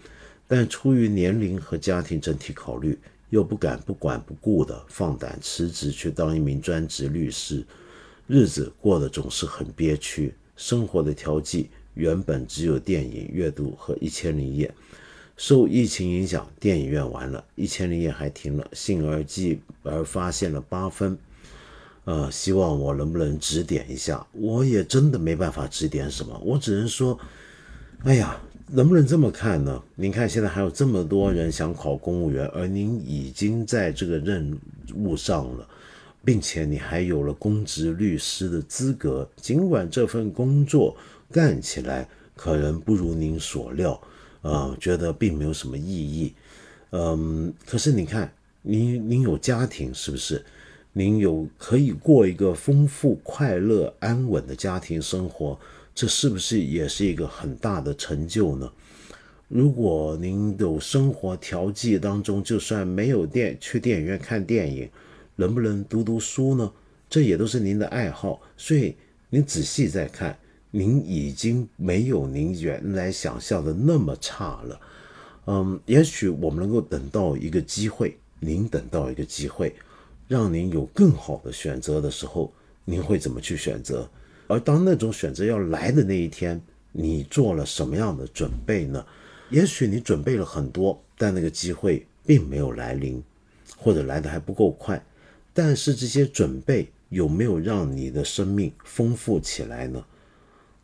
但出于年龄和家庭整体考虑，又不敢不管不顾的放胆辞职去当一名专职律师。日子过得总是很憋屈，生活的调剂原本只有电影阅读和一千零一夜。受疫情影响，电影院完了，《一千零一夜》还停了，幸而继而发现了八分，呃，希望我能不能指点一下？我也真的没办法指点什么，我只能说，哎呀，能不能这么看呢？您看现在还有这么多人想考公务员，而您已经在这个任务上了，并且你还有了公职律师的资格，尽管这份工作干起来可能不如您所料。啊，觉得并没有什么意义，嗯，可是你看，您您有家庭是不是？您有可以过一个丰富、快乐、安稳的家庭生活，这是不是也是一个很大的成就呢？如果您有生活调剂当中，就算没有电去电影院看电影，能不能读读书呢？这也都是您的爱好，所以您仔细再看。您已经没有您原来想象的那么差了，嗯，也许我们能够等到一个机会，您等到一个机会，让您有更好的选择的时候，您会怎么去选择？而当那种选择要来的那一天，你做了什么样的准备呢？也许你准备了很多，但那个机会并没有来临，或者来的还不够快。但是这些准备有没有让你的生命丰富起来呢？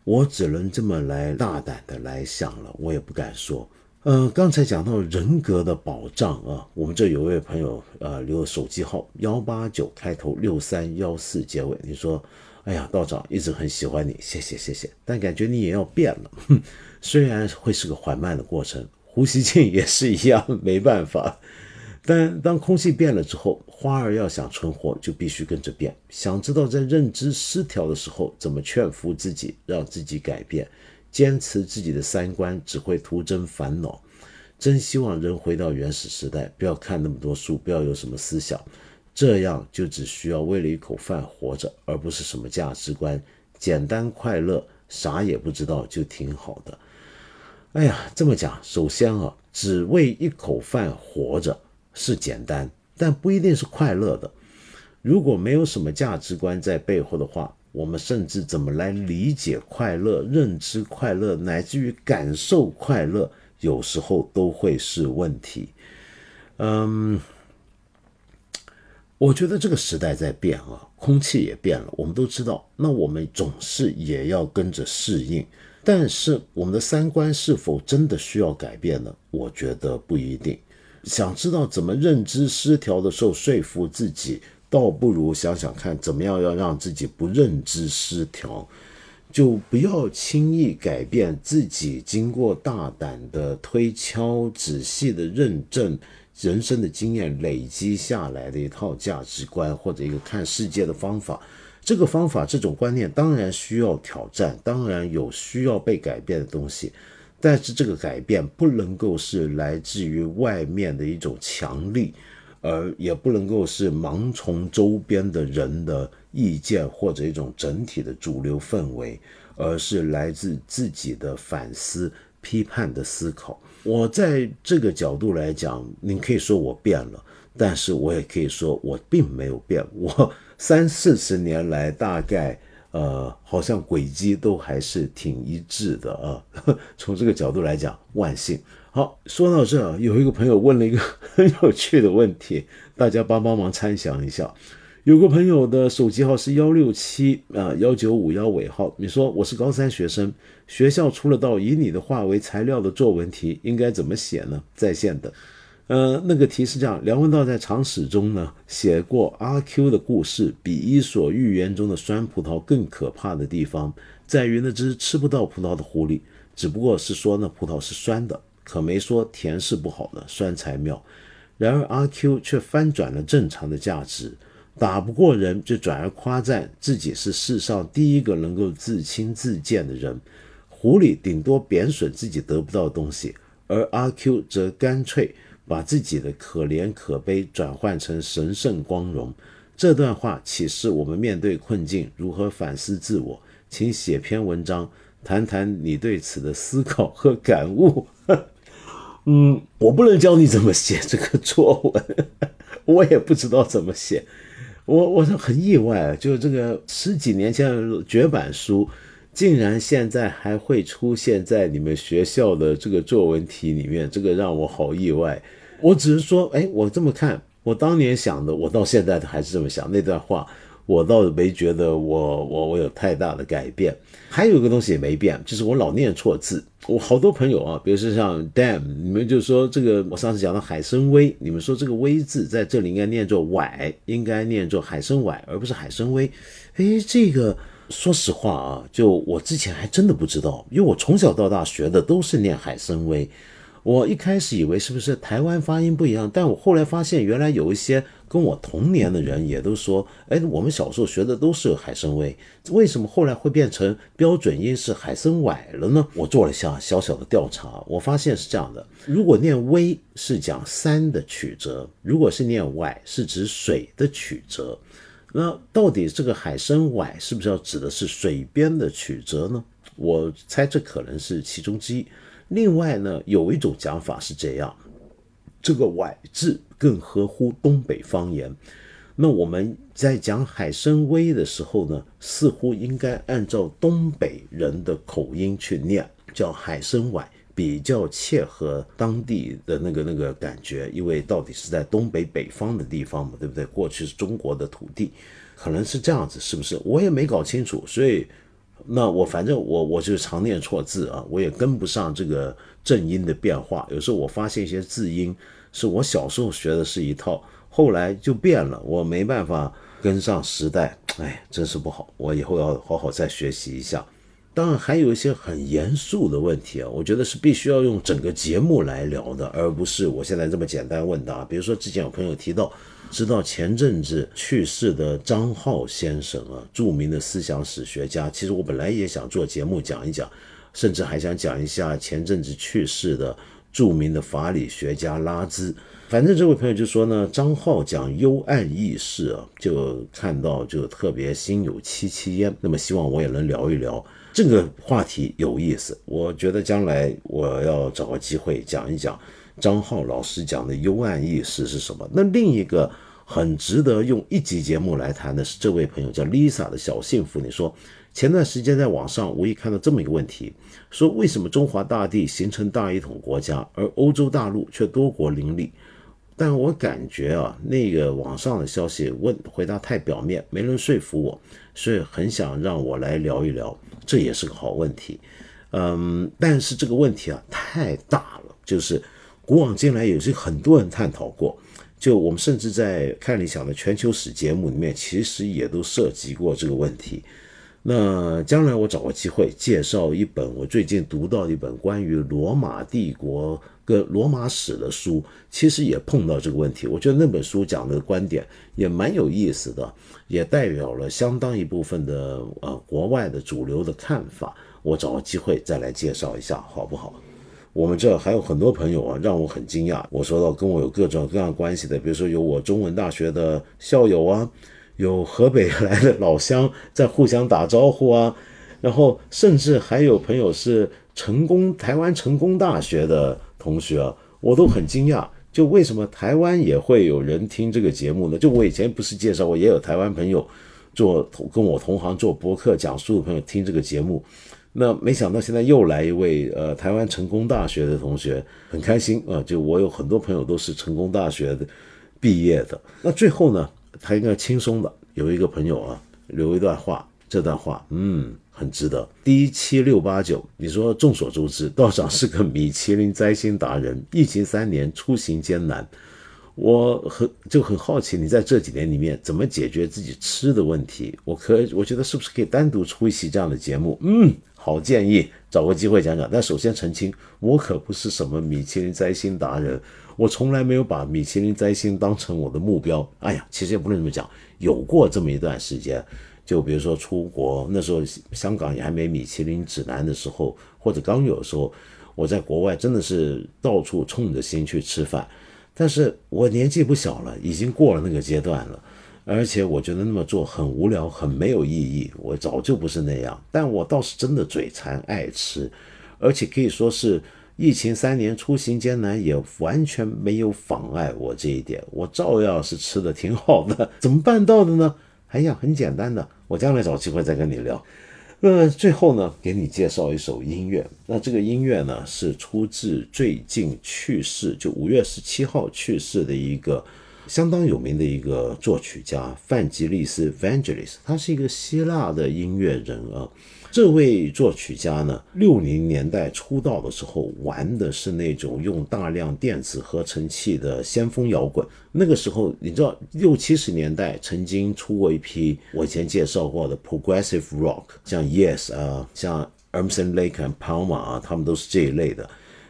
我只能这么来大胆的来想了，我也不敢说。呃，刚才讲到人格的保障啊，我们这有位朋友呃留手机号幺八九开头六三幺四结尾，你说，哎呀，道长一直很喜欢你，谢谢谢谢，但感觉你也要变了，虽然会是个缓慢的过程，呼吸镜也是一样，没办法。但当空气变了之后，花儿要想存活，就必须跟着变。想知道在认知失调的时候，怎么劝服自己，让自己改变？坚持自己的三观，只会徒增烦恼。真希望人回到原始时代，不要看那么多书，不要有什么思想，这样就只需要为了一口饭活着，而不是什么价值观，简单快乐，啥也不知道就挺好的。哎呀，这么讲，首先啊，只为一口饭活着。是简单，但不一定是快乐的。如果没有什么价值观在背后的话，我们甚至怎么来理解快乐、认知快乐，乃至于感受快乐，有时候都会是问题。嗯，我觉得这个时代在变啊，空气也变了，我们都知道。那我们总是也要跟着适应，但是我们的三观是否真的需要改变呢？我觉得不一定。想知道怎么认知失调的时候说服自己，倒不如想想看怎么样要让自己不认知失调，就不要轻易改变自己。经过大胆的推敲、仔细的认证、人生的经验累积下来的一套价值观或者一个看世界的方法，这个方法、这种观念当然需要挑战，当然有需要被改变的东西。但是这个改变不能够是来自于外面的一种强力，而也不能够是盲从周边的人的意见或者一种整体的主流氛围，而是来自自己的反思、批判的思考。我在这个角度来讲，您可以说我变了，但是我也可以说我并没有变。我三四十年来大概。呃，好像轨迹都还是挺一致的啊。从这个角度来讲，万幸。好，说到这，有一个朋友问了一个 很有趣的问题，大家帮帮忙参详一下。有个朋友的手机号是幺六七啊幺九五幺尾号，你说我是高三学生，学校出了道以你的话为材料的作文题，应该怎么写呢？在线的。呃，那个题是这样：梁文道在长史中呢写过阿 Q 的故事，比《伊索寓言》中的酸葡萄更可怕的地方在于那只吃不到葡萄的狐狸，只不过是说那葡萄是酸的，可没说甜是不好的，酸才妙。然而阿 Q 却翻转了正常的价值，打不过人就转而夸赞自己是世上第一个能够自轻自贱的人，狐狸顶多贬损自己得不到的东西，而阿 Q 则干脆。把自己的可怜可悲转换成神圣光荣，这段话启示我们面对困境如何反思自我。请写篇文章，谈谈你对此的思考和感悟。嗯，我不能教你怎么写这个作文，我也不知道怎么写。我我是很意外，就这个十几年前的绝版书，竟然现在还会出现在你们学校的这个作文题里面，这个让我好意外。我只是说，哎，我这么看，我当年想的，我到现在都还是这么想。那段话，我倒没觉得我我我有太大的改变。还有一个东西也没变，就是我老念错字。我好多朋友啊，比如说像 Dam，你们就说这个，我上次讲到海参崴，你们说这个崴字在这里应该念作崴，应该念作海参崴，而不是海参崴。哎，这个说实话啊，就我之前还真的不知道，因为我从小到大学的都是念海参崴。我一开始以为是不是台湾发音不一样，但我后来发现，原来有一些跟我同年的人也都说，哎，我们小时候学的都是海参崴，为什么后来会变成标准音是海参崴了呢？我做了一下小小的调查，我发现是这样的：如果念微是讲山的曲折，如果是念崴是指水的曲折，那到底这个海参崴是不是要指的是水边的曲折呢？我猜这可能是其中之一。另外呢，有一种讲法是这样，这个“崴”字更合乎东北方言。那我们在讲海参崴的时候呢，似乎应该按照东北人的口音去念，叫海参崴，比较切合当地的那个那个感觉。因为到底是在东北北方的地方嘛，对不对？过去是中国的土地，可能是这样子，是不是？我也没搞清楚，所以。那我反正我我就常念错字啊，我也跟不上这个正音的变化。有时候我发现一些字音是我小时候学的是一套，后来就变了，我没办法跟上时代，哎，真是不好。我以后要好好再学习一下。当然还有一些很严肃的问题啊，我觉得是必须要用整个节目来聊的，而不是我现在这么简单问答。比如说之前有朋友提到。知道前阵子去世的张浩先生啊，著名的思想史学家。其实我本来也想做节目讲一讲，甚至还想讲一下前阵子去世的著名的法理学家拉兹。反正这位朋友就说呢，张浩讲幽暗意识啊，就看到就特别心有戚戚焉。那么希望我也能聊一聊这个话题，有意思。我觉得将来我要找个机会讲一讲。张浩老师讲的幽暗意识是什么？那另一个很值得用一集节目来谈的是这位朋友叫 Lisa 的小幸福。你说前段时间在网上无意看到这么一个问题，说为什么中华大地形成大一统国家，而欧洲大陆却多国林立？但我感觉啊，那个网上的消息问回答太表面，没人说服我，所以很想让我来聊一聊，这也是个好问题。嗯，但是这个问题啊太大了，就是。古往今来也是很多人探讨过，就我们甚至在看理想的全球史节目里面，其实也都涉及过这个问题。那将来我找个机会介绍一本我最近读到一本关于罗马帝国跟罗马史的书，其实也碰到这个问题。我觉得那本书讲的观点也蛮有意思的，也代表了相当一部分的呃国外的主流的看法。我找个机会再来介绍一下，好不好？我们这还有很多朋友啊，让我很惊讶。我说到跟我有各种各样关系的，比如说有我中文大学的校友啊，有河北来的老乡在互相打招呼啊，然后甚至还有朋友是成功台湾成功大学的同学啊，我都很惊讶。就为什么台湾也会有人听这个节目呢？就我以前不是介绍过，也有台湾朋友做跟我同行做博客讲述的朋友听这个节目。那没想到现在又来一位呃台湾成功大学的同学，很开心啊！就我有很多朋友都是成功大学的毕业的。那最后呢，他应该轻松的有一个朋友啊留一段话，这段话嗯很值得。第一七六八九，你说众所周知，道长是个米其林摘星达人，疫情三年出行艰难。我很就很好奇，你在这几年里面怎么解决自己吃的问题？我可我觉得是不是可以单独出一期这样的节目？嗯，好建议，找个机会讲讲。但首先澄清，我可不是什么米其林摘星达人，我从来没有把米其林摘星当成我的目标。哎呀，其实也不能这么讲，有过这么一段时间，就比如说出国，那时候香港也还没米其林指南的时候，或者刚有的时候，我在国外真的是到处冲着心去吃饭。但是我年纪不小了，已经过了那个阶段了，而且我觉得那么做很无聊，很没有意义。我早就不是那样，但我倒是真的嘴馋爱吃，而且可以说是疫情三年出行艰难，也完全没有妨碍我这一点，我照样是吃的挺好的。怎么办到的呢？哎呀，很简单的，我将来找机会再跟你聊。那 最后呢，给你介绍一首音乐。那这个音乐呢，是出自最近去世，就五月十七号去世的一个相当有名的一个作曲家范吉利斯 （Vangelis），他是一个希腊的音乐人啊。这位作曲家呢，六零年代出道的时候玩的是那种用大量电子合成器的先锋摇滚。那个时候，你知道六七十年代曾经出过一批我以前介绍过的 progressive rock，像 Yes 啊，像 Emerson Lake and Palmer 啊，他们都是这一类的，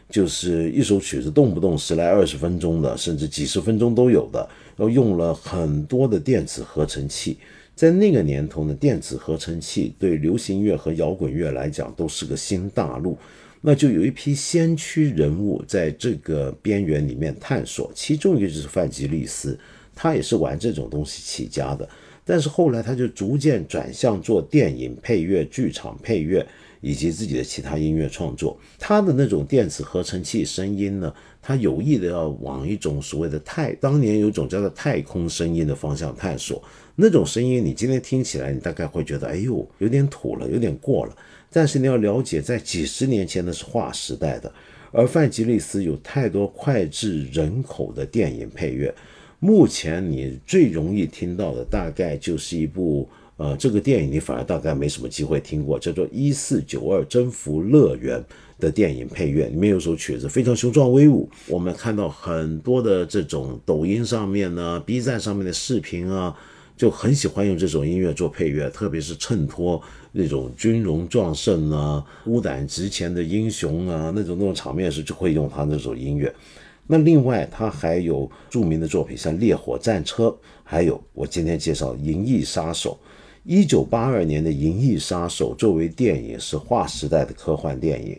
就是一首曲子动不动十来二十分钟的，甚至几十分钟都有的，然后用了很多的电子合成器。在那个年头呢，电子合成器对流行乐和摇滚乐来讲都是个新大陆，那就有一批先驱人物在这个边缘里面探索，其中一个就是范吉利斯，他也是玩这种东西起家的，但是后来他就逐渐转向做电影配乐、剧场配乐以及自己的其他音乐创作。他的那种电子合成器声音呢，他有意的要往一种所谓的太，当年有种叫做太空声音的方向探索。那种声音，你今天听起来，你大概会觉得，哎呦，有点土了，有点过了。但是你要了解，在几十年前那是划时代的。而范吉利斯有太多脍炙人口的电影配乐，目前你最容易听到的，大概就是一部呃，这个电影你反而大概没什么机会听过，叫做《一四九二征服乐园》的电影配乐，里面有首曲子非常雄壮威武。我们看到很多的这种抖音上面呢、B 站上面的视频啊，就很喜欢用这种音乐做配乐，特别是衬托那种军容壮盛啊、孤胆直前的英雄啊那种那种场面时，就会用他那首音乐。那另外，他还有著名的作品，像《烈火战车》，还有我今天介绍《银翼杀手》。一九八二年的《银翼杀手》作为电影是划时代的科幻电影，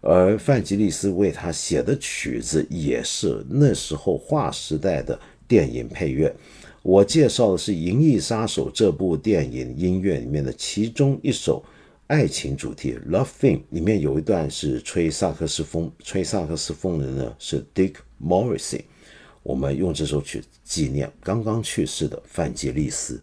而范吉利斯为他写的曲子也是那时候划时代的电影配乐。我介绍的是《银翼杀手》这部电影音乐里面的其中一首爱情主题《Love Theme》，里面有一段是吹萨克斯风，吹萨克斯风的呢是 Dick Morrissey。我们用这首曲纪念刚刚去世的范吉利斯。